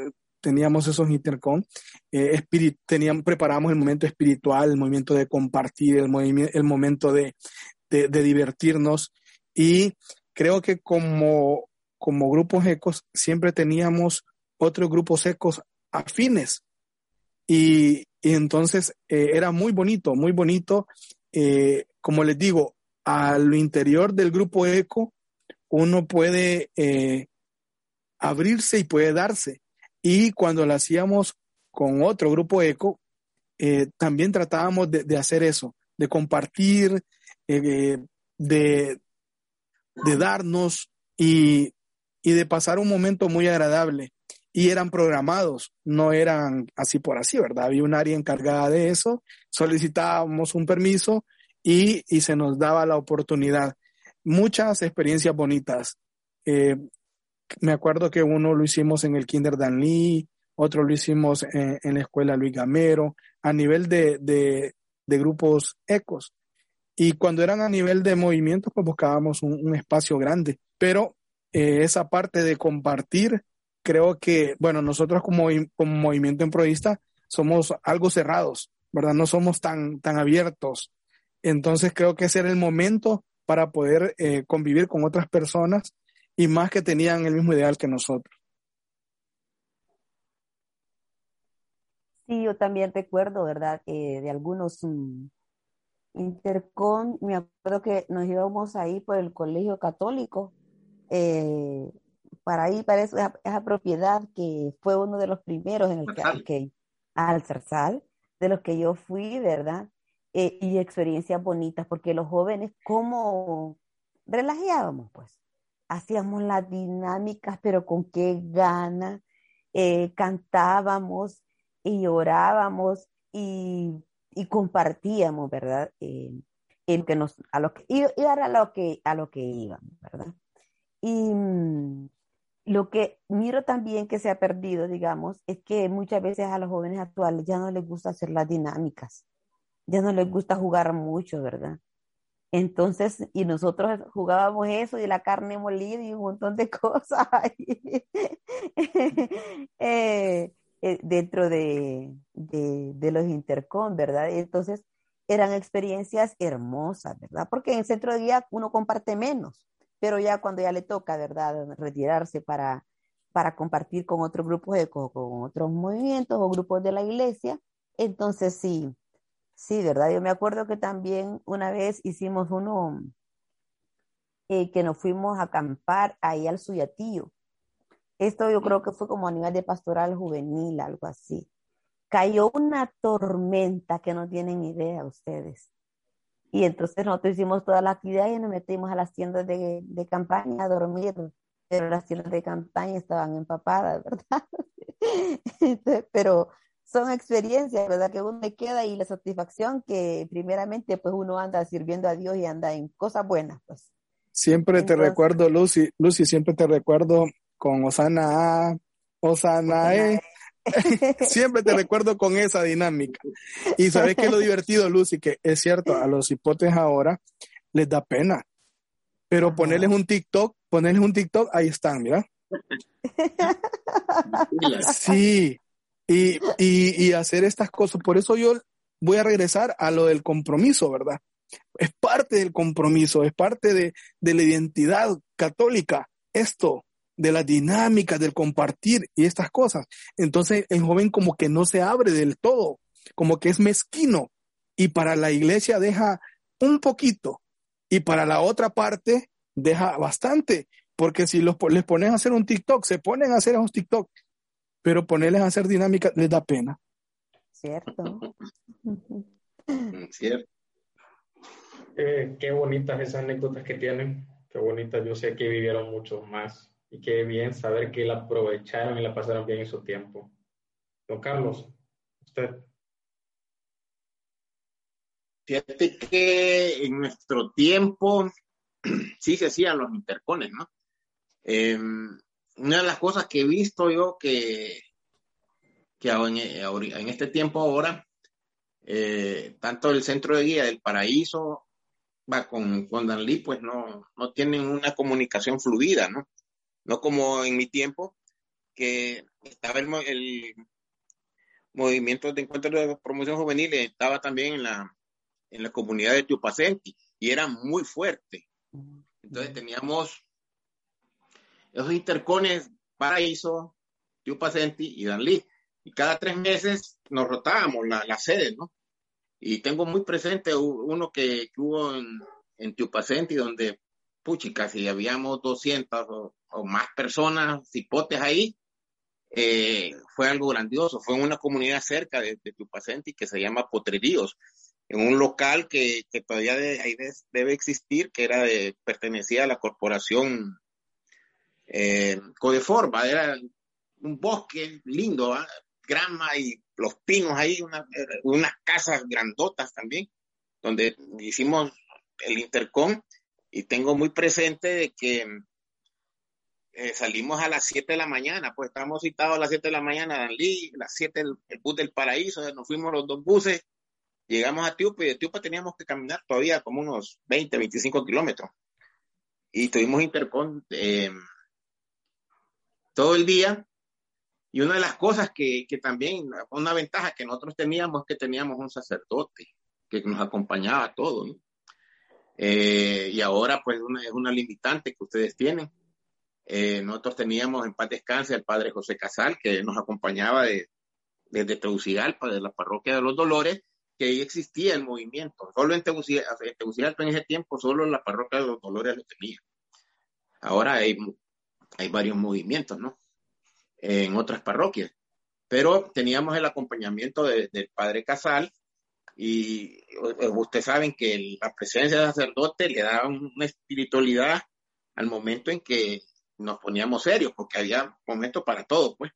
teníamos esos intercom, eh, teníamos, preparamos el momento espiritual, el momento de compartir, el, el momento de, de, divertirnos y creo que como, como grupos ecos siempre teníamos otros grupos ecos afines y, y entonces eh, era muy bonito, muy bonito. Eh, como les digo, a lo interior del grupo eco uno puede eh, abrirse y puede darse. Y cuando lo hacíamos con otro grupo eco, eh, también tratábamos de, hacer eso, de compartir, eh, de, de, darnos y, y, de pasar un momento muy agradable. Y eran programados, no eran así por así, ¿verdad? Había un área encargada de eso, solicitábamos un permiso y, y se nos daba la oportunidad. Muchas experiencias bonitas. Eh, me acuerdo que uno lo hicimos en el Kinder Dan Lee, otro lo hicimos en, la escuela Luis Gamero, a nivel de, de, grupos ecos. Y cuando eran a nivel de movimientos, pues buscábamos un, espacio grande. Pero eh, esa parte de compartir, creo que, bueno, nosotros como, como movimiento emproísta somos algo cerrados, ¿verdad? No somos tan, tan abiertos. Entonces creo que ese era el momento para poder eh, convivir con otras personas y más que tenían el mismo ideal que nosotros. Sí, yo también recuerdo, ¿verdad? de algunos mm, intercom, me acuerdo que nos íbamos ahí por el colegio católico, eh, para ir para esa, propiedad que fue uno de los primeros en el que, al Zarzal, de los que yo fui, ¿verdad? Eh, y experiencias bonitas, porque los jóvenes, ¿cómo relajábamos, pues? hacíamos las dinámicas, pero con qué gana, eh, cantábamos y orábamos y, compartíamos, ¿verdad? Eh, en que nos, a lo que, y, era lo que, a lo que íbamos, ¿verdad? Y mm, lo que miro también que se ha perdido, digamos, es que muchas veces a los jóvenes actuales ya no les gusta hacer las dinámicas, ya no les gusta jugar mucho, ¿verdad? Entonces, y nosotros jugábamos eso y la carne molida y un montón de cosas eh, eh, dentro de, de, los intercom, ¿verdad? Entonces, eran experiencias hermosas, ¿verdad? Porque en el centro de día uno comparte menos, pero ya cuando ya le toca, ¿verdad? Retirarse para, para compartir con otros grupos, de, con otros movimientos o grupos de la iglesia, entonces sí, Sí, ¿verdad? Yo me acuerdo que también una vez hicimos uno eh, que nos fuimos a acampar ahí al Suyatío. Esto yo creo que fue como a nivel de pastoral juvenil, algo así. Cayó una tormenta que no tienen idea ustedes. Y entonces nosotros hicimos toda la actividad y nos metimos a las tiendas de, de campaña a dormir, pero las tiendas de campaña estaban empapadas, ¿verdad? pero son experiencias, ¿verdad? Que uno me queda y la satisfacción que primeramente pues uno anda sirviendo a Dios y anda en cosas buenas, pues. Siempre te recuerdo, Lucy, Lucy, siempre te recuerdo con Osana A, Osana E, siempre te recuerdo con esa dinámica. Y sabes que lo divertido, Lucy, que es cierto, a los hipotes ahora les da pena. Pero ponerles un TikTok, ponerles un TikTok, ahí están, mira. Sí, y, hacer estas cosas. Por eso yo voy a regresar a lo del compromiso, ¿verdad? Es parte del compromiso, es parte de, de la identidad católica. Esto, de la dinámica, del compartir y estas cosas. Entonces el joven como que no se abre del todo, como que es mezquino y para la iglesia deja un poquito y para la otra parte deja bastante, porque si los, les pones a hacer un TikTok, se ponen a hacer un TikTok, pero ponerles a hacer dinámica les da pena. Cierto. Cierto. Eh, qué bonitas esas anécdotas que tienen, qué bonitas. Yo sé que vivieron mucho más y qué bien saber que la aprovecharon y la pasaron bien en su tiempo. Don Carlos, usted. Fíjate que en nuestro tiempo sí se hacían los intercones, ¿no? Em, una de las cosas que he visto yo que, que en, en este tiempo ahora, eh, tanto el centro de guía del paraíso va con, con Danlí, pues no, no tienen una comunicación fluida, ¿no? no como en mi tiempo, que estaba el, el movimiento de encuentro de promoción juvenil, estaba también en la, en la comunidad de Tiupacenti y era muy fuerte. Entonces teníamos esos intercones Paraíso, Tiupacenti y Danlí. Y cada tres meses nos rotábamos la, la sede, ¿no? Y tengo muy presente uno que, hubo en, en Tiupacenti, donde, puchi, casi habíamos 200 o, más personas, cipotes ahí, eh, fue algo grandioso. Fue en una comunidad cerca de, de Tupacenti que se llama Potreríos, en un local que, que todavía ahí debe existir, que era de, pertenecía a la corporación eh, Codeforma, era un bosque lindo, grama y los pinos ahí, unas casas grandotas también, donde hicimos el intercom y tengo muy presente de que eh, salimos a las 7 de la mañana, pues estábamos citados a las 7 de la mañana, Danlí, las 7 el, bus del paraíso, nos fuimos los dos buses, llegamos a Tiupa y de Tiupa teníamos que caminar todavía como unos 20, 25 kilómetros. Y tuvimos intercom eh, todo el día. Y una de las cosas que, que también, una ventaja que nosotros teníamos es que teníamos un sacerdote que nos acompañaba a todos. ¿no? Eh, y ahora pues una, es una limitante que ustedes tienen eh, nosotros teníamos en paz descanse al padre José Casal, que nos acompañaba de, desde Tegucigalpa, de la parroquia de los Dolores, que ahí existía el movimiento. Solo en Tegucigalpa, en ese tiempo, solo la parroquia de los Dolores lo tenía. Ahora hay, hay varios movimientos, ¿no? En otras parroquias. Pero teníamos el acompañamiento de, del padre Casal y ustedes saben que la presencia del sacerdote le da una espiritualidad al momento en que nos poníamos serios porque había momentos para todo, pues.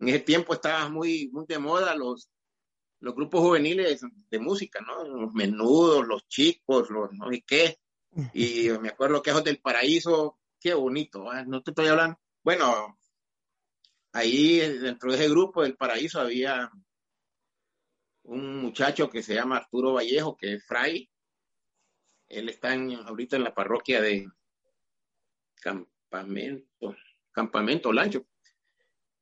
En ese tiempo estaba muy, muy de moda los, los grupos juveniles de música, ¿no? Los menudos, los chicos, los no sé qué. Y me acuerdo que esos del paraíso, qué bonito, no te estoy hablando. Bueno, ahí dentro de ese grupo del paraíso había un muchacho que se llama Arturo Vallejo, que es fray. Él está ahorita en la parroquia de campamento, campamento Lancho.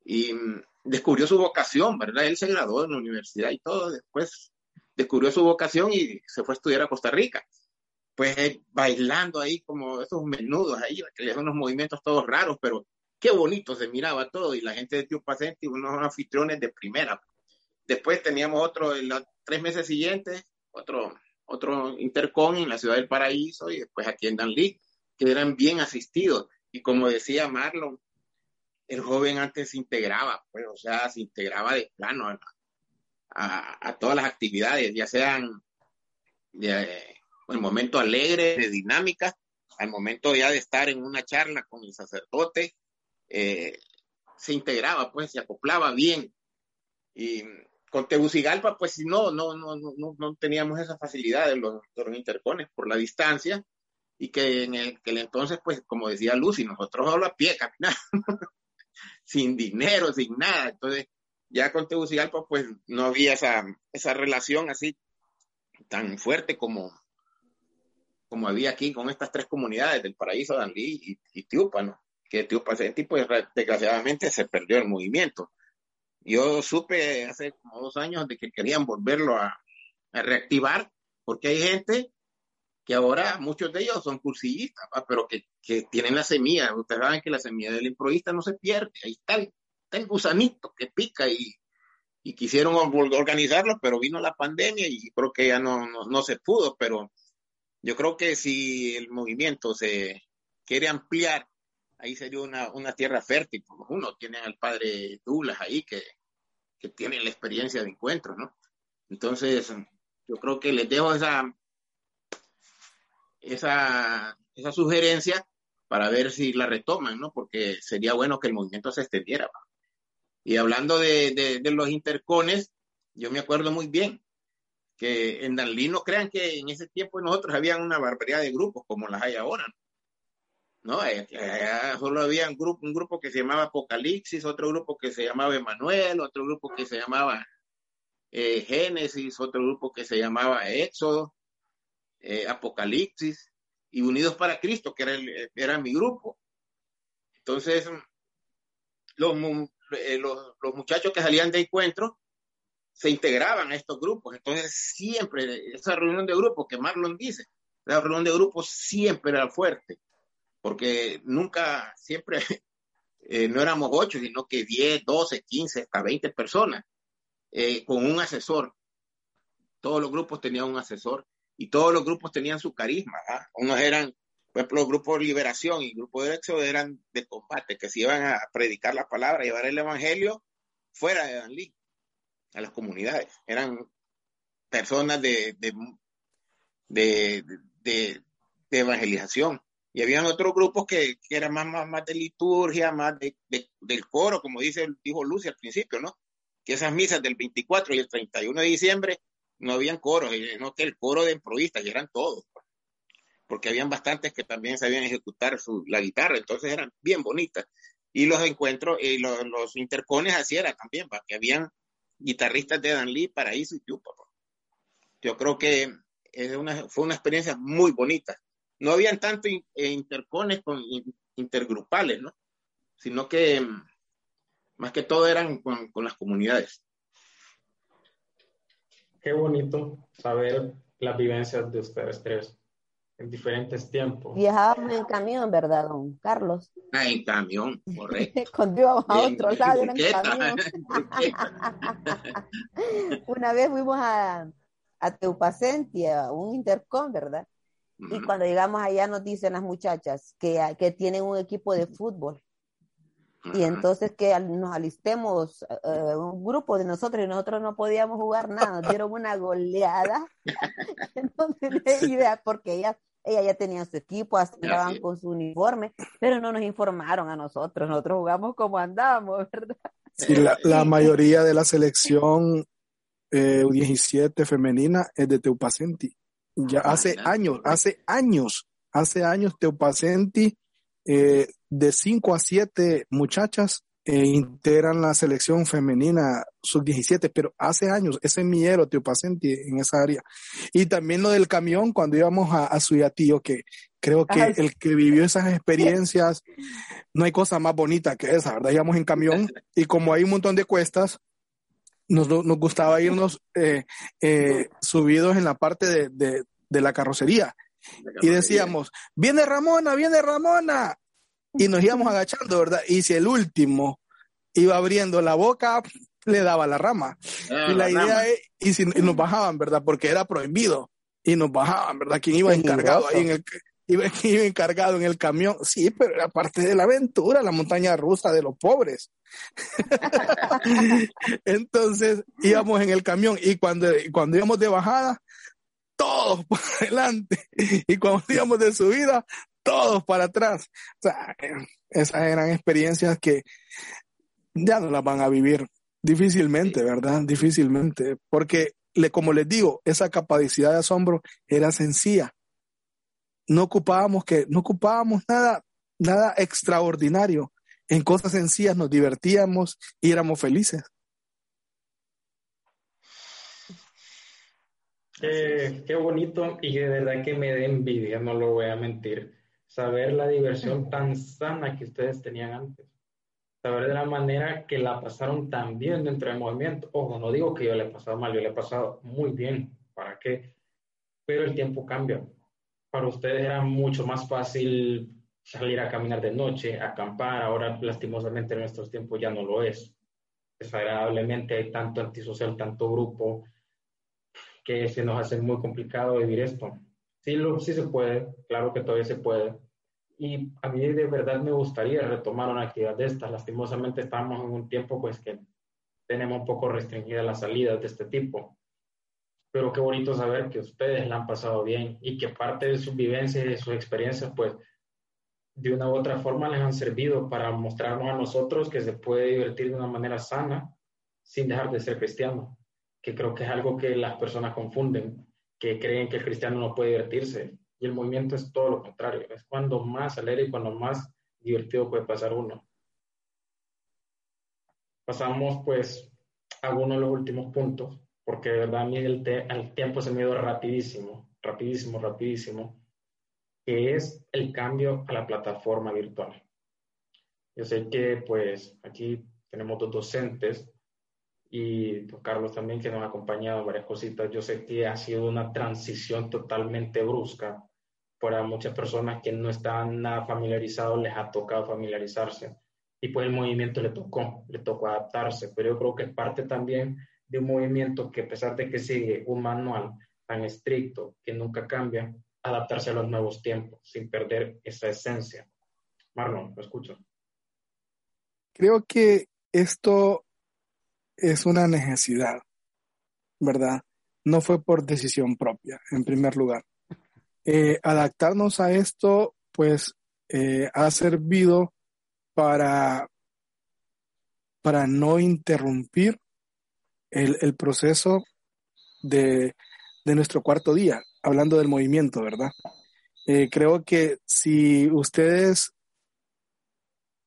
Y mm, descubrió su vocación, ¿verdad? Él se graduó en la universidad y todo, después descubrió su vocación y se fue a estudiar a Costa Rica. Pues bailando ahí como esos menudos ahí, que unos movimientos todos raros, pero qué bonito se miraba todo y la gente de Tío Paciente, unos anfitriones de primera. Después teníamos otro, en los tres meses siguientes, otro, otro intercon en la ciudad del Paraíso y después aquí en Danlí, que eran bien asistidos. Y como decía Marlon, el joven antes se integraba, pues, o sea, se integraba de plano a, a, todas las actividades, ya sean de, el momento alegre, de dinámica, al momento ya de estar en una charla con el sacerdote, eh, se integraba, pues, se acoplaba bien. Y con Tegucigalpa, pues, no, no, no, no, no teníamos esa facilidad de los, de intercones por la distancia, y que en el, entonces, pues, como decía Lucy, nosotros solo a pie sin dinero, sin nada. Entonces, ya con Tegucigalpa pues no había esa, esa relación así tan fuerte como, como había aquí con estas tres comunidades del Paraíso, Danlí y, y Tiupa, ¿no? Que Tiupa, ese tipo, desgraciadamente se perdió el movimiento. Yo supe hace como dos años de que querían volverlo a, reactivar, porque hay gente que ahora muchos de ellos son cursillistas, pero que, tienen la semilla. Ustedes saben que la semilla del improvista no se pierde. Ahí está el, gusanito que pica y, quisieron organizarlo, pero vino la pandemia y creo que ya no, se pudo. Pero yo creo que si el movimiento se quiere ampliar, ahí sería una, una tierra fértil. Uno tiene al padre Douglas ahí que, que tiene la experiencia de encuentros, ¿no? Entonces, yo creo que les dejo esa esa, esa sugerencia para ver si la retoman, ¿no? Porque sería bueno que el movimiento se extendiera. Y hablando de, de, los intercones, yo me acuerdo muy bien que en Danlí no crean que en ese tiempo nosotros había una barbaridad de grupos como las hay ahora. No, eh, solo había un grupo, un grupo que se llamaba Apocalipsis, otro grupo que se llamaba Emanuel, otro grupo que se llamaba eh, Génesis, otro grupo que se llamaba Éxodo, eh, Apocalipsis y Unidos para Cristo, que era, era mi grupo. Entonces, los, eh, los, los, muchachos que salían de encuentro se integraban a estos grupos. Entonces, siempre, esa reunión de grupos que Marlon dice, la reunión de grupos siempre era fuerte, porque nunca, siempre, eh, no éramos ocho, sino que 10, 12, 15, hasta 20 personas, con un asesor. Todos los grupos tenían un asesor y todos los grupos tenían su carisma. ¿ah? Unos eran, por ejemplo, los grupos de liberación y grupos de éxodo eran de combate, que se iban a predicar la palabra, llevar el evangelio fuera de Danlí, a las comunidades. Eran personas de, de, de, de, evangelización. Y habían otros grupos que, que eran más, más, de liturgia, más del coro, como dice, dijo Lucy al principio, ¿no? Que esas misas del 24 y el 31 de diciembre no habían coros, no que el coro de improvistas, y eran todos, porque habían bastantes que también sabían ejecutar su, la guitarra, entonces eran bien bonitas. Y los encuentros, y los, los intercones así era también, que habían guitarristas de Dan Lee, Paraíso y. Pues. Yo creo que fue una experiencia muy bonita. No habían tanto eh, intercones con intergrupales, ¿no? Sino que más que todo eran con, con las comunidades qué bonito saber las vivencias de ustedes tres en diferentes tiempos. Viajábamos en camión, ¿verdad, don Carlos? Ah, en camión, correcto. Cuando íbamos a otro lado en camión. Una vez fuimos a, a Teupacenti, a un intercom, ¿verdad? Y cuando llegamos allá nos dicen las muchachas que, que tienen un equipo de fútbol y entonces que nos alistemos uh, un grupo de nosotros y nosotros no podíamos jugar nada, nos dieron una goleada. entonces, idea, porque ella, ella ya tenía su equipo, estaban con su uniforme, pero no nos informaron a nosotros, nosotros jugamos como andábamos, ¿verdad? Sí, la, la mayoría de la selección eh, 17 femenina es de Teupacenti. Ya hace años, hace años, hace años Teupacenti eh, de 5 a 7 muchachas eh, integran la selección femenina sub-17, pero hace años, ese es mi tío paciente en esa área. Y también lo del camión, cuando íbamos a, a Suyatío, que creo que el que vivió esas experiencias, no hay cosa más bonita que esa, ¿verdad? Íbamos en camión y como hay un montón de cuestas, nos, nos gustaba irnos eh, eh, subidos en la parte de, de, de la carrocería. Y decíamos, viene Ramona, viene Ramona, y nos íbamos agachando, ¿verdad? Y si el último iba abriendo la boca, le daba la rama. Ah, y la, idea es, y, si, nos bajaban, ¿verdad? Porque era prohibido. Y nos bajaban, ¿verdad? ¿Quién iba encargado ahí en el, iba, iba encargado en el camión? Sí, pero era parte de la aventura, la montaña rusa de los pobres. Entonces íbamos en el camión y cuando, cuando íbamos de bajada, todos por delante. Y cuando íbamos de subida, todos para atrás. O sea, esas eran experiencias que ya no las van a vivir difícilmente, ¿verdad? Difícilmente, porque le, como les digo, esa capacidad de asombro era sencilla. No ocupábamos que no ocupábamos nada nada extraordinario. En cosas sencillas nos divertíamos y éramos felices. Eh, qué bonito y de verdad que me da envidia, no lo voy a mentir saber la diversión tan sana que ustedes tenían antes, saber de la manera que la pasaron tan bien dentro del movimiento. Ojo, no digo que yo le he pasado mal, yo le he pasado muy bien, ¿para qué? Pero el tiempo cambia. Para ustedes era mucho más fácil salir a caminar de noche, acampar, ahora lastimosamente en nuestros tiempos ya no lo es. Desagradablemente hay tanto antisocial, tanto grupo, que se nos hace muy complicado vivir esto. Sí, lo, sí se puede, claro que todavía se puede. Y a mí de verdad me gustaría retomar una actividad de estas. Lastimosamente estamos en un tiempo pues que tenemos un poco restringida las salidas de este tipo. Pero qué bonito saber que ustedes la han pasado bien y que parte de sus vivencias y de sus experiencias pues de una u otra forma les han servido para mostrarnos a nosotros que se puede divertir de una manera sana sin dejar de ser cristiano que creo que es algo que las personas confunden, que creen que el cristiano no puede divertirse. Y el movimiento es todo lo contrario, es cuando más alegre y cuando más divertido puede pasar uno. Pasamos pues a uno de los últimos puntos, porque de verdad a mí el, el tiempo se me dio rapidísimo, rapidísimo, rapidísimo, que es el cambio a la plataforma virtual. Yo sé que pues aquí tenemos dos docentes y Carlos también que nos ha acompañado varias cositas. Yo sé que ha sido una transición totalmente brusca para muchas personas que no están nada familiarizados, les ha tocado familiarizarse y pues el movimiento le tocó, le tocó adaptarse, pero yo creo que es parte también de un movimiento que a pesar de que sigue un manual tan estricto que nunca cambia, adaptarse a los nuevos tiempos sin perder esa esencia. Marlon, lo escucho. Creo que esto es una necesidad, ¿verdad? No fue por decisión propia, en primer lugar. Eh, adaptarnos a esto, pues, eh, ha servido para, para no interrumpir el, proceso de, nuestro cuarto día, hablando del movimiento, ¿verdad? Eh, creo que si ustedes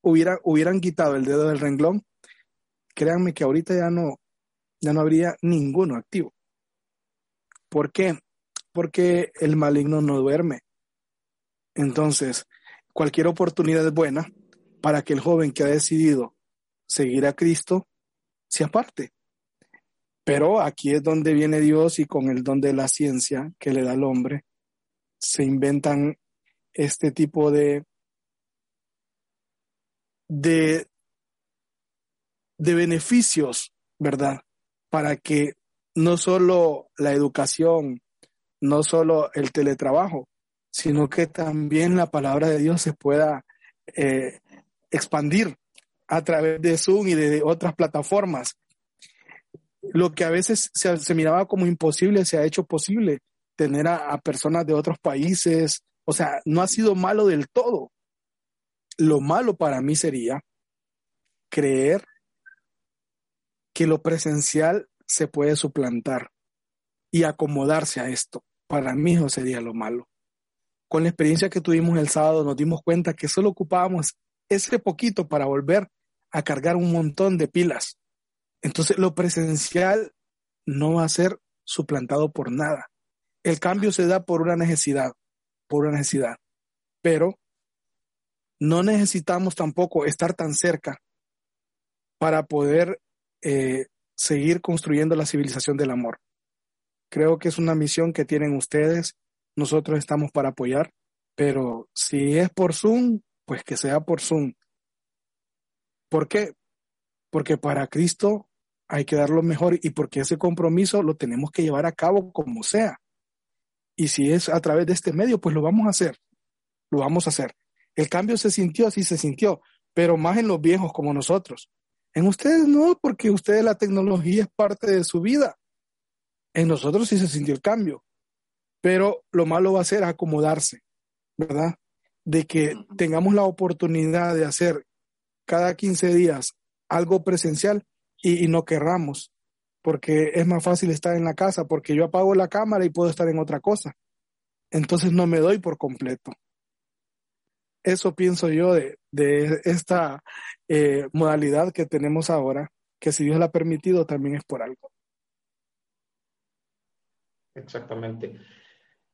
hubieran quitado el dedo del renglón, créanme que ahorita ya no, ya no habría ninguno activo. ¿Por qué? Porque el maligno no duerme. Entonces, cualquier oportunidad es buena para que el joven que ha decidido seguir a Cristo se aparte. Pero aquí es donde viene Dios y con el don de la ciencia que le da al hombre, se inventan este tipo de, de de beneficios, ¿verdad? Para que no solo la educación, no solo el teletrabajo, sino que también la palabra de Dios se pueda eh, expandir a través de Zoom y de otras plataformas. Lo que a veces se, miraba como imposible se ha hecho posible, tener a personas de otros países, o sea, no ha sido malo del todo. Lo malo para mí sería creer que lo presencial se puede suplantar y acomodarse a esto. Para mí eso sería lo malo. Con la experiencia que tuvimos el sábado nos dimos cuenta que solo ocupábamos ese poquito para volver a cargar un montón de pilas. Entonces lo presencial no va a ser suplantado por nada. El cambio se da por una necesidad, por una necesidad. Pero no necesitamos tampoco estar tan cerca para poder eh, seguir construyendo la civilización del amor. Creo que es una misión que tienen ustedes, nosotros estamos para apoyar, pero si es por Zoom, pues que sea por Zoom. ¿Por qué? Porque para Cristo hay que dar lo mejor y porque ese compromiso lo tenemos que llevar a cabo como sea. Y si es a través de este medio, pues lo vamos a hacer. Lo vamos a hacer. El cambio se sintió, así se sintió, pero más en los viejos como nosotros. En ustedes no, porque ustedes la tecnología es parte de su vida. En nosotros sí se sintió el cambio, pero lo malo va a ser acomodarse, ¿verdad? De que tengamos la oportunidad de hacer cada 15 días algo presencial y, y no querramos, porque es más fácil estar en la casa, porque yo apago la cámara y puedo estar en otra cosa. Entonces no me doy por completo. Eso pienso yo de, de esta eh, modalidad que tenemos ahora, que si Dios la ha permitido también es por algo. Exactamente.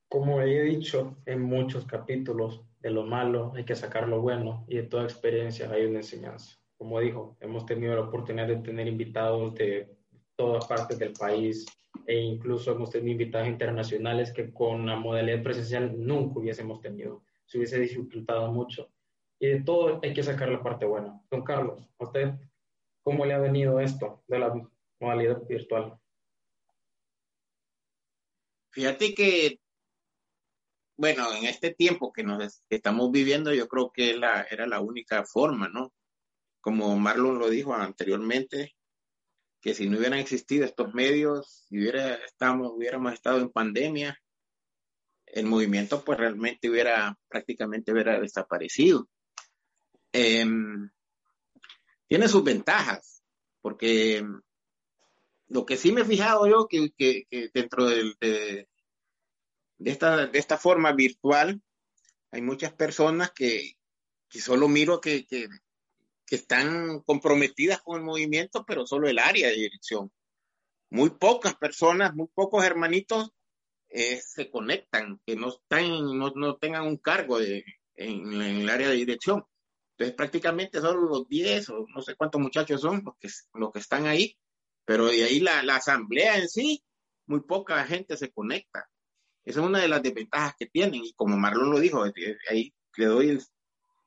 Como he dicho en muchos capítulos, de lo malo hay que sacar lo bueno y de toda experiencia hay una enseñanza. Como dijo, hemos tenido la oportunidad de tener invitados de todas partes del país e incluso hemos tenido invitados internacionales que con la modalidad presencial nunca hubiésemos tenido. Se hubiese dificultado mucho. Y de todo hay que sacar la parte buena. Don Carlos, ¿a usted cómo le ha venido esto de la modalidad virtual? Fíjate que, bueno, en este tiempo que nos estamos viviendo, yo creo que la, era la única forma, ¿no? Como Marlon lo dijo anteriormente, que si no hubieran existido estos medios, si hubiera, estamos, hubiéramos estado en pandemia, el movimiento pues realmente hubiera prácticamente hubiera desaparecido. Em, tiene sus ventajas, porque lo que sí me he fijado yo que, que, dentro de, de, esta, de esta forma virtual hay muchas personas que, que solo miro que, que, están comprometidas con el movimiento, pero solo el área de dirección. Muy pocas personas, muy pocos hermanitos eh, se conectan, que no, están, no, no tengan un cargo de, en, en, el área de dirección. Entonces prácticamente solo los 10 o no sé cuántos muchachos son los que, los que están ahí pero de ahí la, la asamblea en sí, muy poca gente se conecta. Esa es una de las desventajas que tienen. Y como Marlon lo dijo, ahí le doy el,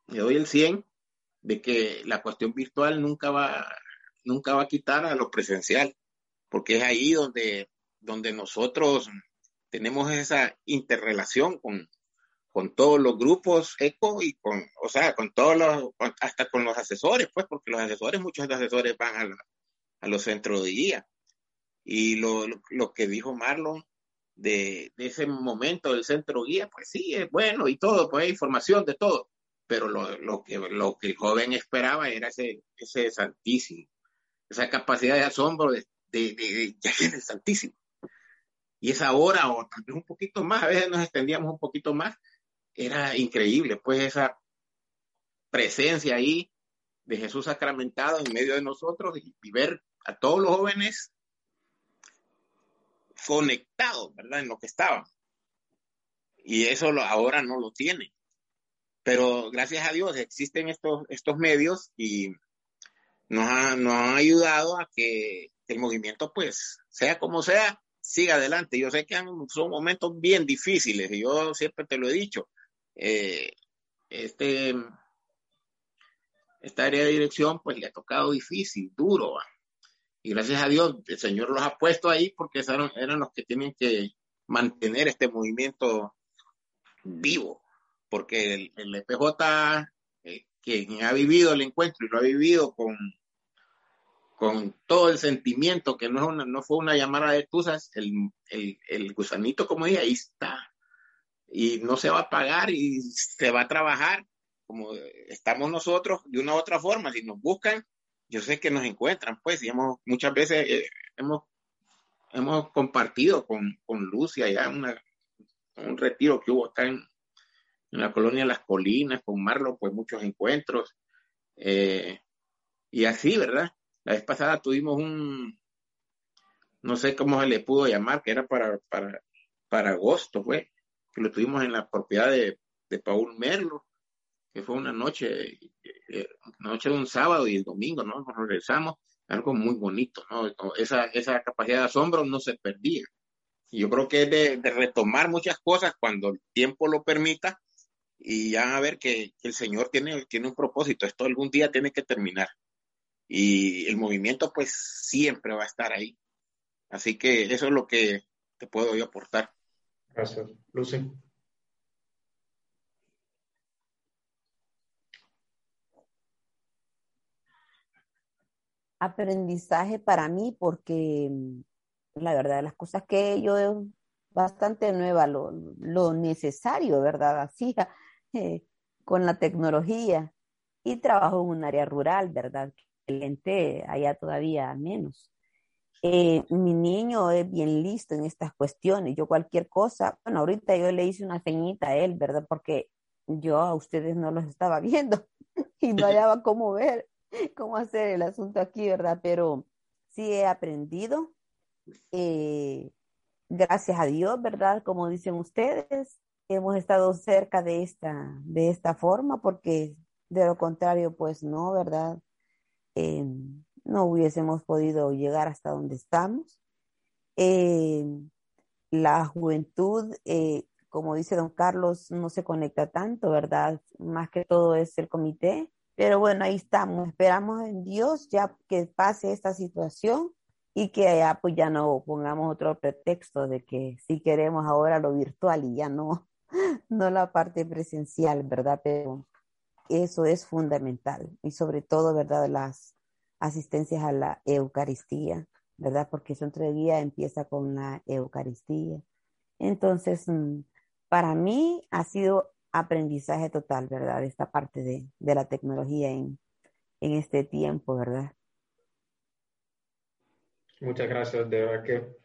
le doy el 100 de que la cuestión virtual nunca va, nunca va a quitar a lo presencial, porque es ahí donde, donde nosotros tenemos esa interrelación con, con todos los grupos ECO y con, o sea, con todos los, hasta con los asesores, pues, porque los asesores, muchos de asesores van a la, a los centros de guía. Y lo, lo, que dijo Marlon de, de, ese momento del centro guía, pues sí, es bueno y todo, pues hay información de todo. Pero lo, lo, que, lo que el joven esperaba era ese, ese santísimo, esa capacidad de asombro de, de, de, el santísimo. Y esa hora, o tal vez un poquito más, a veces nos extendíamos un poquito más, era increíble, pues esa presencia ahí de Jesús sacramentado en medio de nosotros y, ver a todos los jóvenes conectados, ¿verdad? En lo que estaban. Y eso ahora no lo tienen. Pero gracias a Dios existen estos, estos medios y nos, nos han ayudado a que el movimiento, pues, sea como sea, siga adelante. Yo sé que son momentos bien difíciles y yo siempre te lo he dicho. Eh, este, esta área de dirección pues le ha tocado difícil, duro. Y gracias a Dios el Señor los ha puesto ahí porque eran, los que tienen que mantener este movimiento vivo. Porque el, el EPJ, eh, quien ha vivido el encuentro y lo ha vivido con, con todo el sentimiento, que no, es una, no fue una llamada de tusas, el, gusanito, como dije, ahí está. Y no se va a pagar y se va a trabajar como estamos nosotros de una u otra forma, si nos buscan, yo sé que nos encuentran, pues, y hemos, muchas veces eh, hemos, compartido con, con Lucia ya una, un retiro que hubo acá en, en, la colonia Las Colinas, con Marlo, pues muchos encuentros, eh, y así, ¿verdad? La vez pasada tuvimos un, no sé cómo se le pudo llamar, que era para, para, para agosto, pues, que lo tuvimos en la propiedad de, de Paul Merlo, que fue una noche, eh, noche de un sábado y el domingo, ¿no? Nos regresamos, algo muy bonito, ¿no? Esa, esa capacidad de asombro no se perdía. Yo creo que es de, de, retomar muchas cosas cuando el tiempo lo permita y ya a ver que, que, el Señor tiene, tiene un propósito, esto algún día tiene que terminar. Y el movimiento pues siempre va a estar ahí. Así que eso es lo que te puedo yo aportar. Gracias. Lucy. aprendizaje para mí porque mm, la verdad, las cosas que yo bastante nueva, lo, lo necesario, ¿verdad? Hacía eh, con la tecnología y trabajo en un área rural, ¿verdad? Excelente, allá todavía menos. Eh, mi niño es bien listo en estas cuestiones. Yo cualquier cosa, bueno, ahorita yo le hice una ceñita a él, ¿verdad? Porque yo a ustedes no los estaba viendo y no hallaba cómo ver. cómo hacer el asunto aquí, ¿verdad? Pero sí he aprendido. Eh, gracias a Dios, ¿verdad? Como dicen ustedes, hemos estado cerca de esta, de esta forma, porque de lo contrario, pues no, ¿verdad? Eh, no hubiésemos podido llegar hasta donde estamos. Eh, la juventud, eh, como dice don Carlos, no se conecta tanto, ¿verdad? Más que todo es el comité. Pero bueno, ahí estamos. Esperamos en Dios ya que pase esta situación y que ya pues ya no pongamos otro pretexto de que si queremos ahora lo virtual y ya no, no la parte presencial, ¿verdad? Pero eso es fundamental y sobre todo, ¿verdad? Las asistencias a la Eucaristía, ¿verdad? Porque su entreguía empieza con la Eucaristía. Entonces, mm, para mí ha sido aprendizaje total, ¿verdad? Esta parte de, la tecnología en, en este tiempo, ¿verdad? Muchas gracias, de verdad que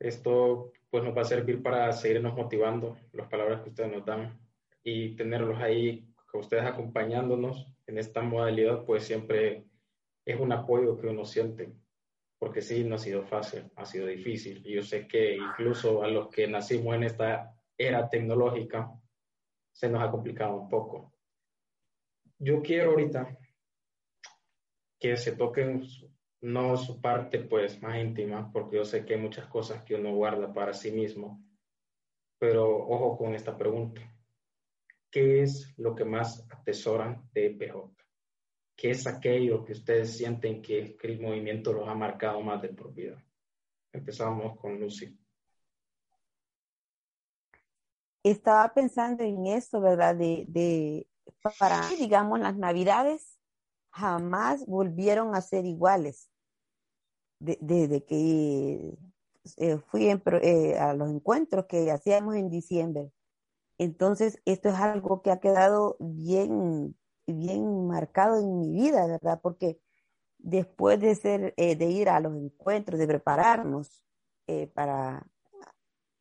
esto pues nos va a servir para seguirnos motivando, las palabras que ustedes nos dan y tenerlos ahí con ustedes acompañándonos en esta modalidad, pues siempre es un apoyo que uno siente, porque sí, no ha sido fácil, ha sido difícil. Yo sé que incluso a los que nacimos en esta era tecnológica, se nos ha complicado un poco. Yo quiero ahorita que se toquen no su parte pues más íntima, porque yo sé que hay muchas cosas que uno guarda para sí mismo, pero ojo con esta pregunta. ¿Qué es lo que más atesoran de PJ? ¿Qué es aquello que ustedes sienten que el movimiento los ha marcado más de por vida? Empezamos con Lucy. Estaba pensando en eso, ¿verdad? De, de para, digamos, las navidades jamás volvieron a ser iguales. Desde que eh, fui eh, a los encuentros que hacíamos en diciembre. Entonces, esto es algo que ha quedado bien bien marcado en mi vida, ¿verdad? Porque después de, ser, eh, de ir a los encuentros, de prepararnos eh, para,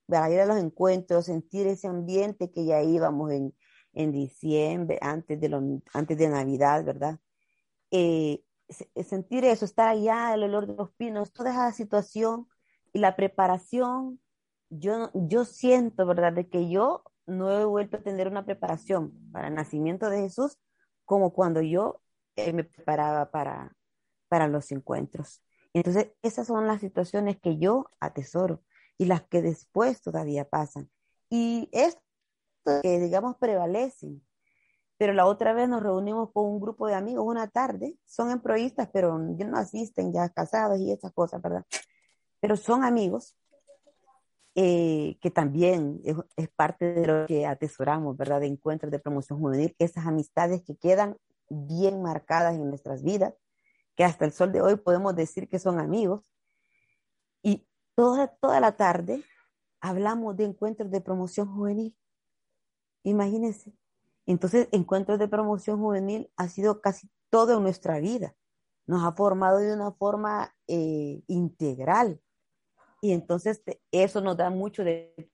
ir a los encuentros, sentir ese ambiente que ya íbamos en, en diciembre, antes de, antes de Navidad, ¿verdad? Eh, sentir eso, estar allá, el olor de los pinos, toda esa situación y la preparación, yo, yo siento, ¿verdad?, de que yo no he vuelto a tener una preparación para el nacimiento de Jesús como cuando yo eh, me preparaba para, para los encuentros. Entonces, esas son las situaciones que yo atesoro y las que después todavía pasan. Y esto que, digamos, prevalecen. Pero la otra vez nos reunimos con un grupo de amigos una tarde, son emproístas, pero no asisten, ya casados y esas cosas, ¿verdad? Pero son amigos eh, que también es, parte de lo que atesoramos, ¿verdad? De encuentros de promoción juvenil, esas amistades que quedan bien marcadas en nuestras vidas, que hasta el sol de hoy podemos decir que son amigos. Y toda, toda la tarde hablamos de encuentros de promoción juvenil. Imagínense. Entonces, encuentros de promoción juvenil ha sido casi toda nuestra vida. Nos ha formado de una forma eh, integral y entonces eso nos da mucho de,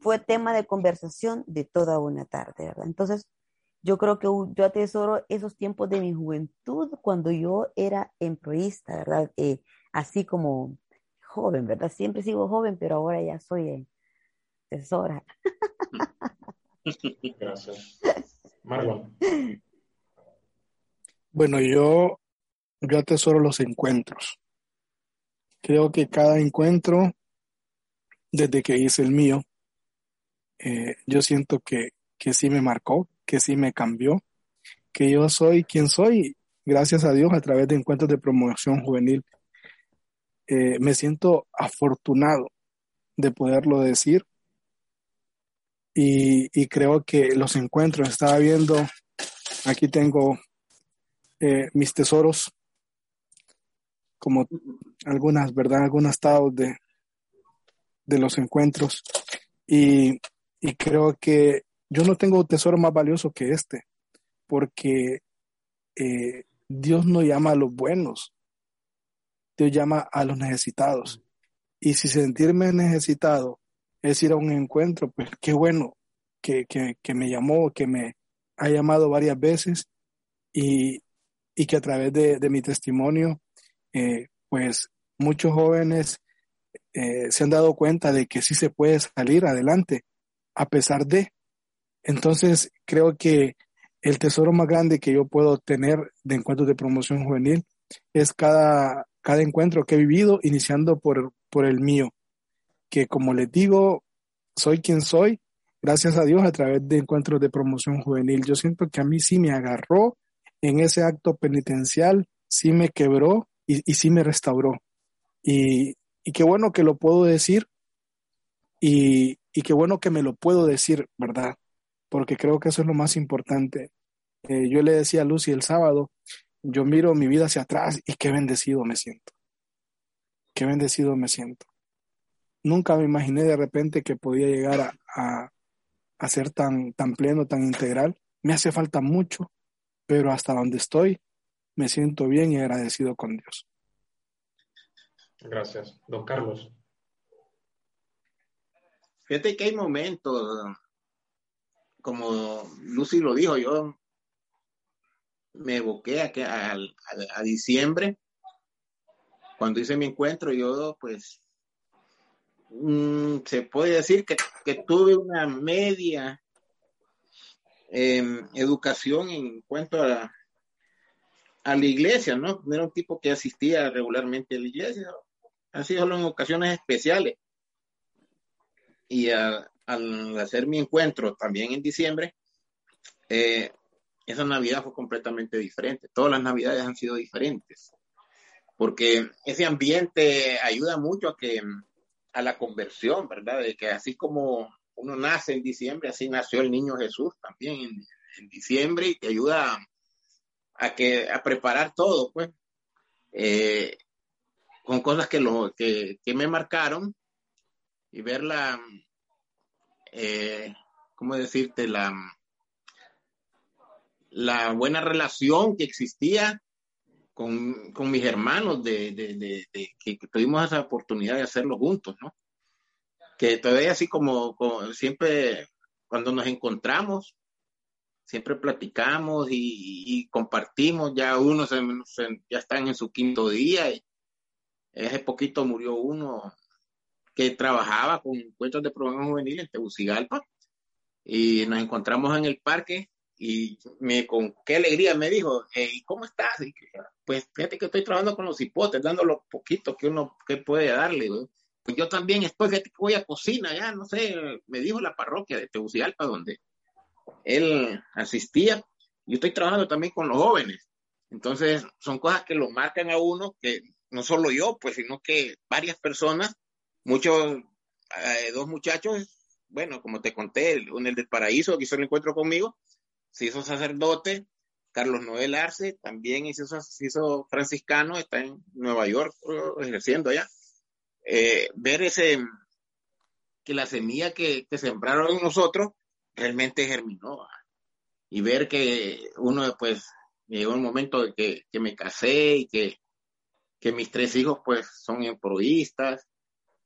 fue tema de conversación de toda una tarde, ¿verdad? Entonces, yo creo que yo atesoro esos tiempos de mi juventud cuando yo era emproísta, ¿verdad? Eh, así como joven, ¿verdad? Siempre sigo joven, pero ahora ya soy asesora. Gracias. Marlon. Bueno, yo, yo atesoro los encuentros. Creo que cada encuentro, desde que hice el mío, eh, yo siento que, que sí me marcó, que sí me cambió, que yo soy quien soy, gracias a Dios, a través de encuentros de promoción juvenil. Eh, me siento afortunado de poderlo decir y, y, creo que los encuentros, estaba viendo, aquí tengo eh, mis tesoros como algunas, ¿verdad? Algunos estados de, de los encuentros. Y, y creo que yo no tengo tesoro más valioso que este, porque eh, Dios no llama a los buenos, Dios llama a los necesitados. Y si sentirme necesitado es ir a un encuentro, pues qué bueno que, que, que me llamó, que me ha llamado varias veces y, y que a través de, de mi testimonio eh, pues muchos jóvenes eh, se han dado cuenta de que sí se puede salir adelante a pesar de. Entonces, creo que el tesoro más grande que yo puedo tener de encuentros de promoción juvenil es cada, cada encuentro que he vivido, iniciando por, por el mío, que como les digo, soy quien soy, gracias a Dios, a través de encuentros de promoción juvenil. Yo siento que a mí sí me agarró en ese acto penitencial, sí me quebró y, y sí me restauró. Y, qué bueno que lo puedo decir y, y qué bueno que me lo puedo decir, ¿verdad? Porque creo que eso es lo más importante. Eh, yo le decía a Lucy el sábado, yo miro mi vida hacia atrás y qué bendecido me siento. Qué bendecido me siento. Nunca me imaginé de repente que podía llegar a, a, a ser tan, tan pleno, tan integral. Me hace falta mucho, pero hasta donde estoy me siento bien y agradecido con Dios. Gracias. Don Carlos. Fíjate que hay momentos, como Lucy lo dijo, yo me evoqué a, a, a, diciembre, cuando hice mi encuentro, yo pues mmm, se puede decir que, que tuve una media eh, educación en cuanto a, a la iglesia, ¿no? No era un tipo que asistía regularmente a la iglesia, así solo en ocasiones especiales. Y al hacer mi encuentro también en diciembre, eh, esa Navidad fue completamente diferente. Todas las Navidades han sido diferentes, porque ese ambiente ayuda mucho a que a la conversión, ¿verdad? De que así como uno nace en diciembre, así nació el niño Jesús también en, en diciembre y te ayuda a, a, que a preparar todo, pues, eh, con cosas que lo que, que, me marcaron y ver la, eh, ¿cómo decirte? La la buena relación que existía con, con mis hermanos, de, de, de, de que, tuvimos esa oportunidad de hacerlo juntos, ¿no? Que todavía así como, como siempre, cuando nos encontramos, siempre platicamos y, y compartimos, ya uno se, se, ya están en su quinto día, y hace poquito murió uno que trabajaba con encuentros de programa juvenil en Tegucigalpa, y nos encontramos en el parque y me, con qué alegría me dijo, ¿y cómo estás? Pues fíjate que estoy trabajando con los hipotes, dando lo poquito que uno que puede darle. Pues yo también estoy, que voy a cocina, ya no sé, me dijo la parroquia de Tegucigalpa, donde él asistía. Yo estoy trabajando también con los jóvenes. Entonces, son cosas que lo marcan a uno, que no solo yo, pues, sino que varias personas, muchos, eh, dos muchachos, bueno, como te conté, uno el del paraíso que hizo el encuentro conmigo, se hizo sacerdote, Carlos Noel Arce también hizo, se hizo franciscano, está en Nueva York ejerciendo allá. Eh, ver ese, que la semilla que, que, sembraron en nosotros realmente germinó. Y ver que uno después llegó un momento de que, que me casé y que, que, mis tres hijos pues son emproístas,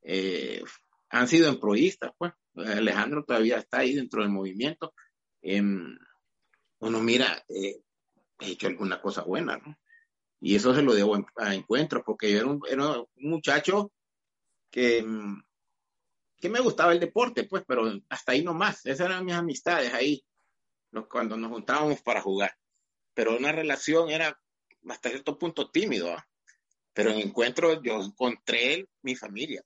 eh, han sido emproístas, pues. Alejandro todavía está ahí dentro del movimiento. Eh, uno mira, eh, he hecho alguna cosa buena, ¿no? Y eso se lo debo a encuentros, porque yo era un, era un muchacho que, que, me gustaba el deporte, pues, pero hasta ahí nomás. Esas eran mis amistades ahí, cuando nos juntábamos para jugar. Pero una relación era hasta cierto punto tímido, ¿eh? Pero en encuentros yo encontré mi familia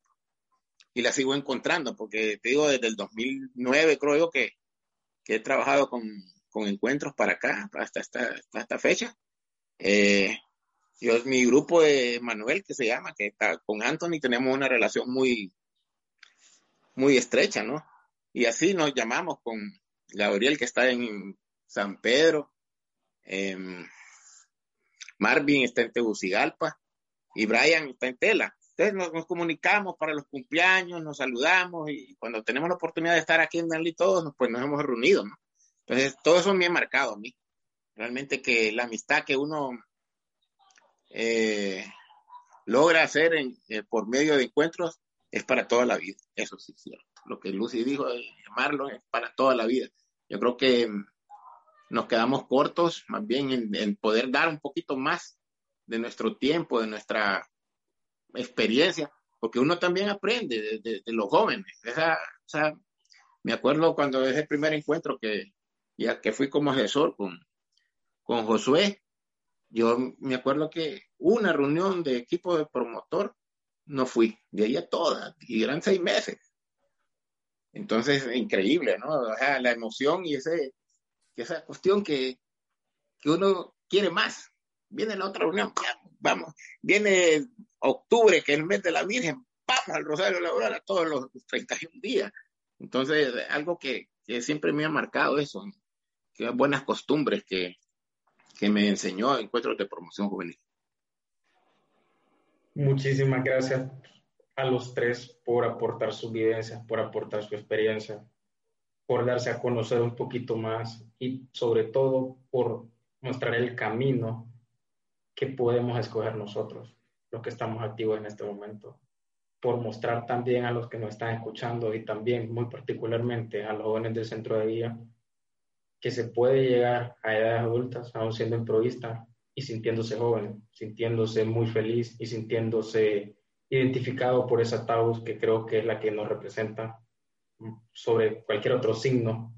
y la sigo encontrando, porque te digo, desde el 2009 creo yo que, que he trabajado con, con encuentros para acá, hasta esta, hasta esta fecha. Eh, yo, mi grupo de Manuel, que se llama, que está con Anthony, tenemos una relación muy, muy estrecha, ¿no? Y así nos llamamos con Gabriel, que está en San Pedro, eh, Marvin está en Tegucigalpa y Brian está en Tela. Entonces nos, nos, comunicamos para los cumpleaños, nos saludamos y cuando tenemos la oportunidad de estar aquí en Danley todos, pues nos hemos reunido, ¿no? Entonces, todo eso me ha marcado a mí. Realmente que la amistad que uno eh, logra hacer en, eh, por medio de encuentros es para toda la vida. Eso sí es cierto. Lo que Lucy dijo, de llamarlo, es para toda la vida. Yo creo que nos quedamos cortos más bien en, en poder dar un poquito más de nuestro tiempo, de nuestra experiencia porque uno también aprende de, los jóvenes. Esa, o sea, me acuerdo cuando es el primer encuentro que, ya que fui como asesor con, con Josué, yo me acuerdo que una reunión de equipo de promotor no fui, de ahí a todas, y eran seis meses. Entonces, increíble, ¿no? O sea, la emoción y ese, esa cuestión que, que uno quiere más. Viene la otra reunión, vamos, viene octubre, que es el mes de la Virgen, vamos al Rosario Laboral a todos los 31 días. Entonces, algo que, que siempre me ha marcado eso, que buenas costumbres que, que me enseñó Encuentros de Promoción Juvenil. Muchísimas gracias a los tres por aportar su vivencia, por aportar su experiencia, por darse a conocer un poquito más y sobre todo por mostrar el camino que podemos escoger nosotros, los que estamos activos en este momento, por mostrar también a los que nos están escuchando y también muy particularmente a los jóvenes del centro de día que se puede llegar a edades adultas, aún siendo improvista y sintiéndose joven, sintiéndose muy feliz y sintiéndose identificado por esa Taurus que creo que es la que nos representa sobre cualquier otro signo.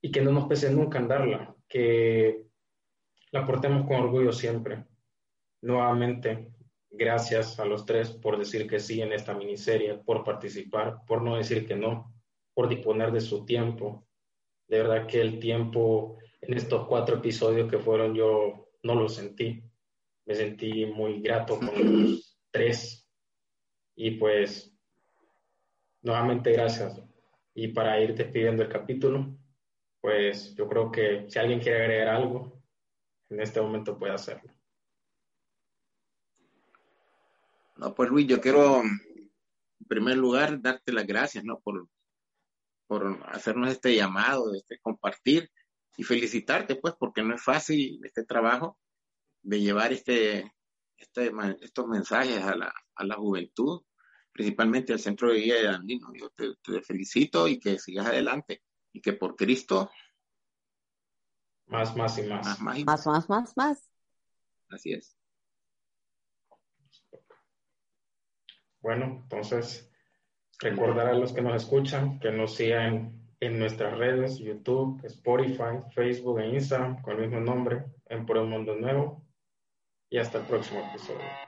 Y que no nos pese nunca andarla, que la portemos con orgullo siempre. Nuevamente, gracias a los tres por decir que sí en esta miniserie, por participar, por no decir que no, por disponer de su tiempo, de verdad que el tiempo en estos cuatro episodios que fueron yo no lo sentí. Me sentí muy grato con los tres. Y pues, nuevamente gracias. Y para ir despidiendo el capítulo, pues yo creo que si alguien quiere agregar algo, en este momento puede hacerlo. No, pues Luis, yo quiero en primer lugar darte las gracias, ¿no? Por, por hacernos este llamado, este compartir y felicitarte, pues, porque no es fácil este trabajo de llevar este, este estos mensajes a la, a la juventud, principalmente al centro de vida de Andino. Yo te, felicito y que sigas adelante y que por Cristo. Más, más y más. Más, más, más, más, más, más. Así es. Bueno, entonces Recordar a los que nos escuchan que nos sigan en nuestras redes, YouTube, Spotify, Facebook e Instagram con el mismo nombre, en Por un Mundo Nuevo. Y hasta el próximo episodio.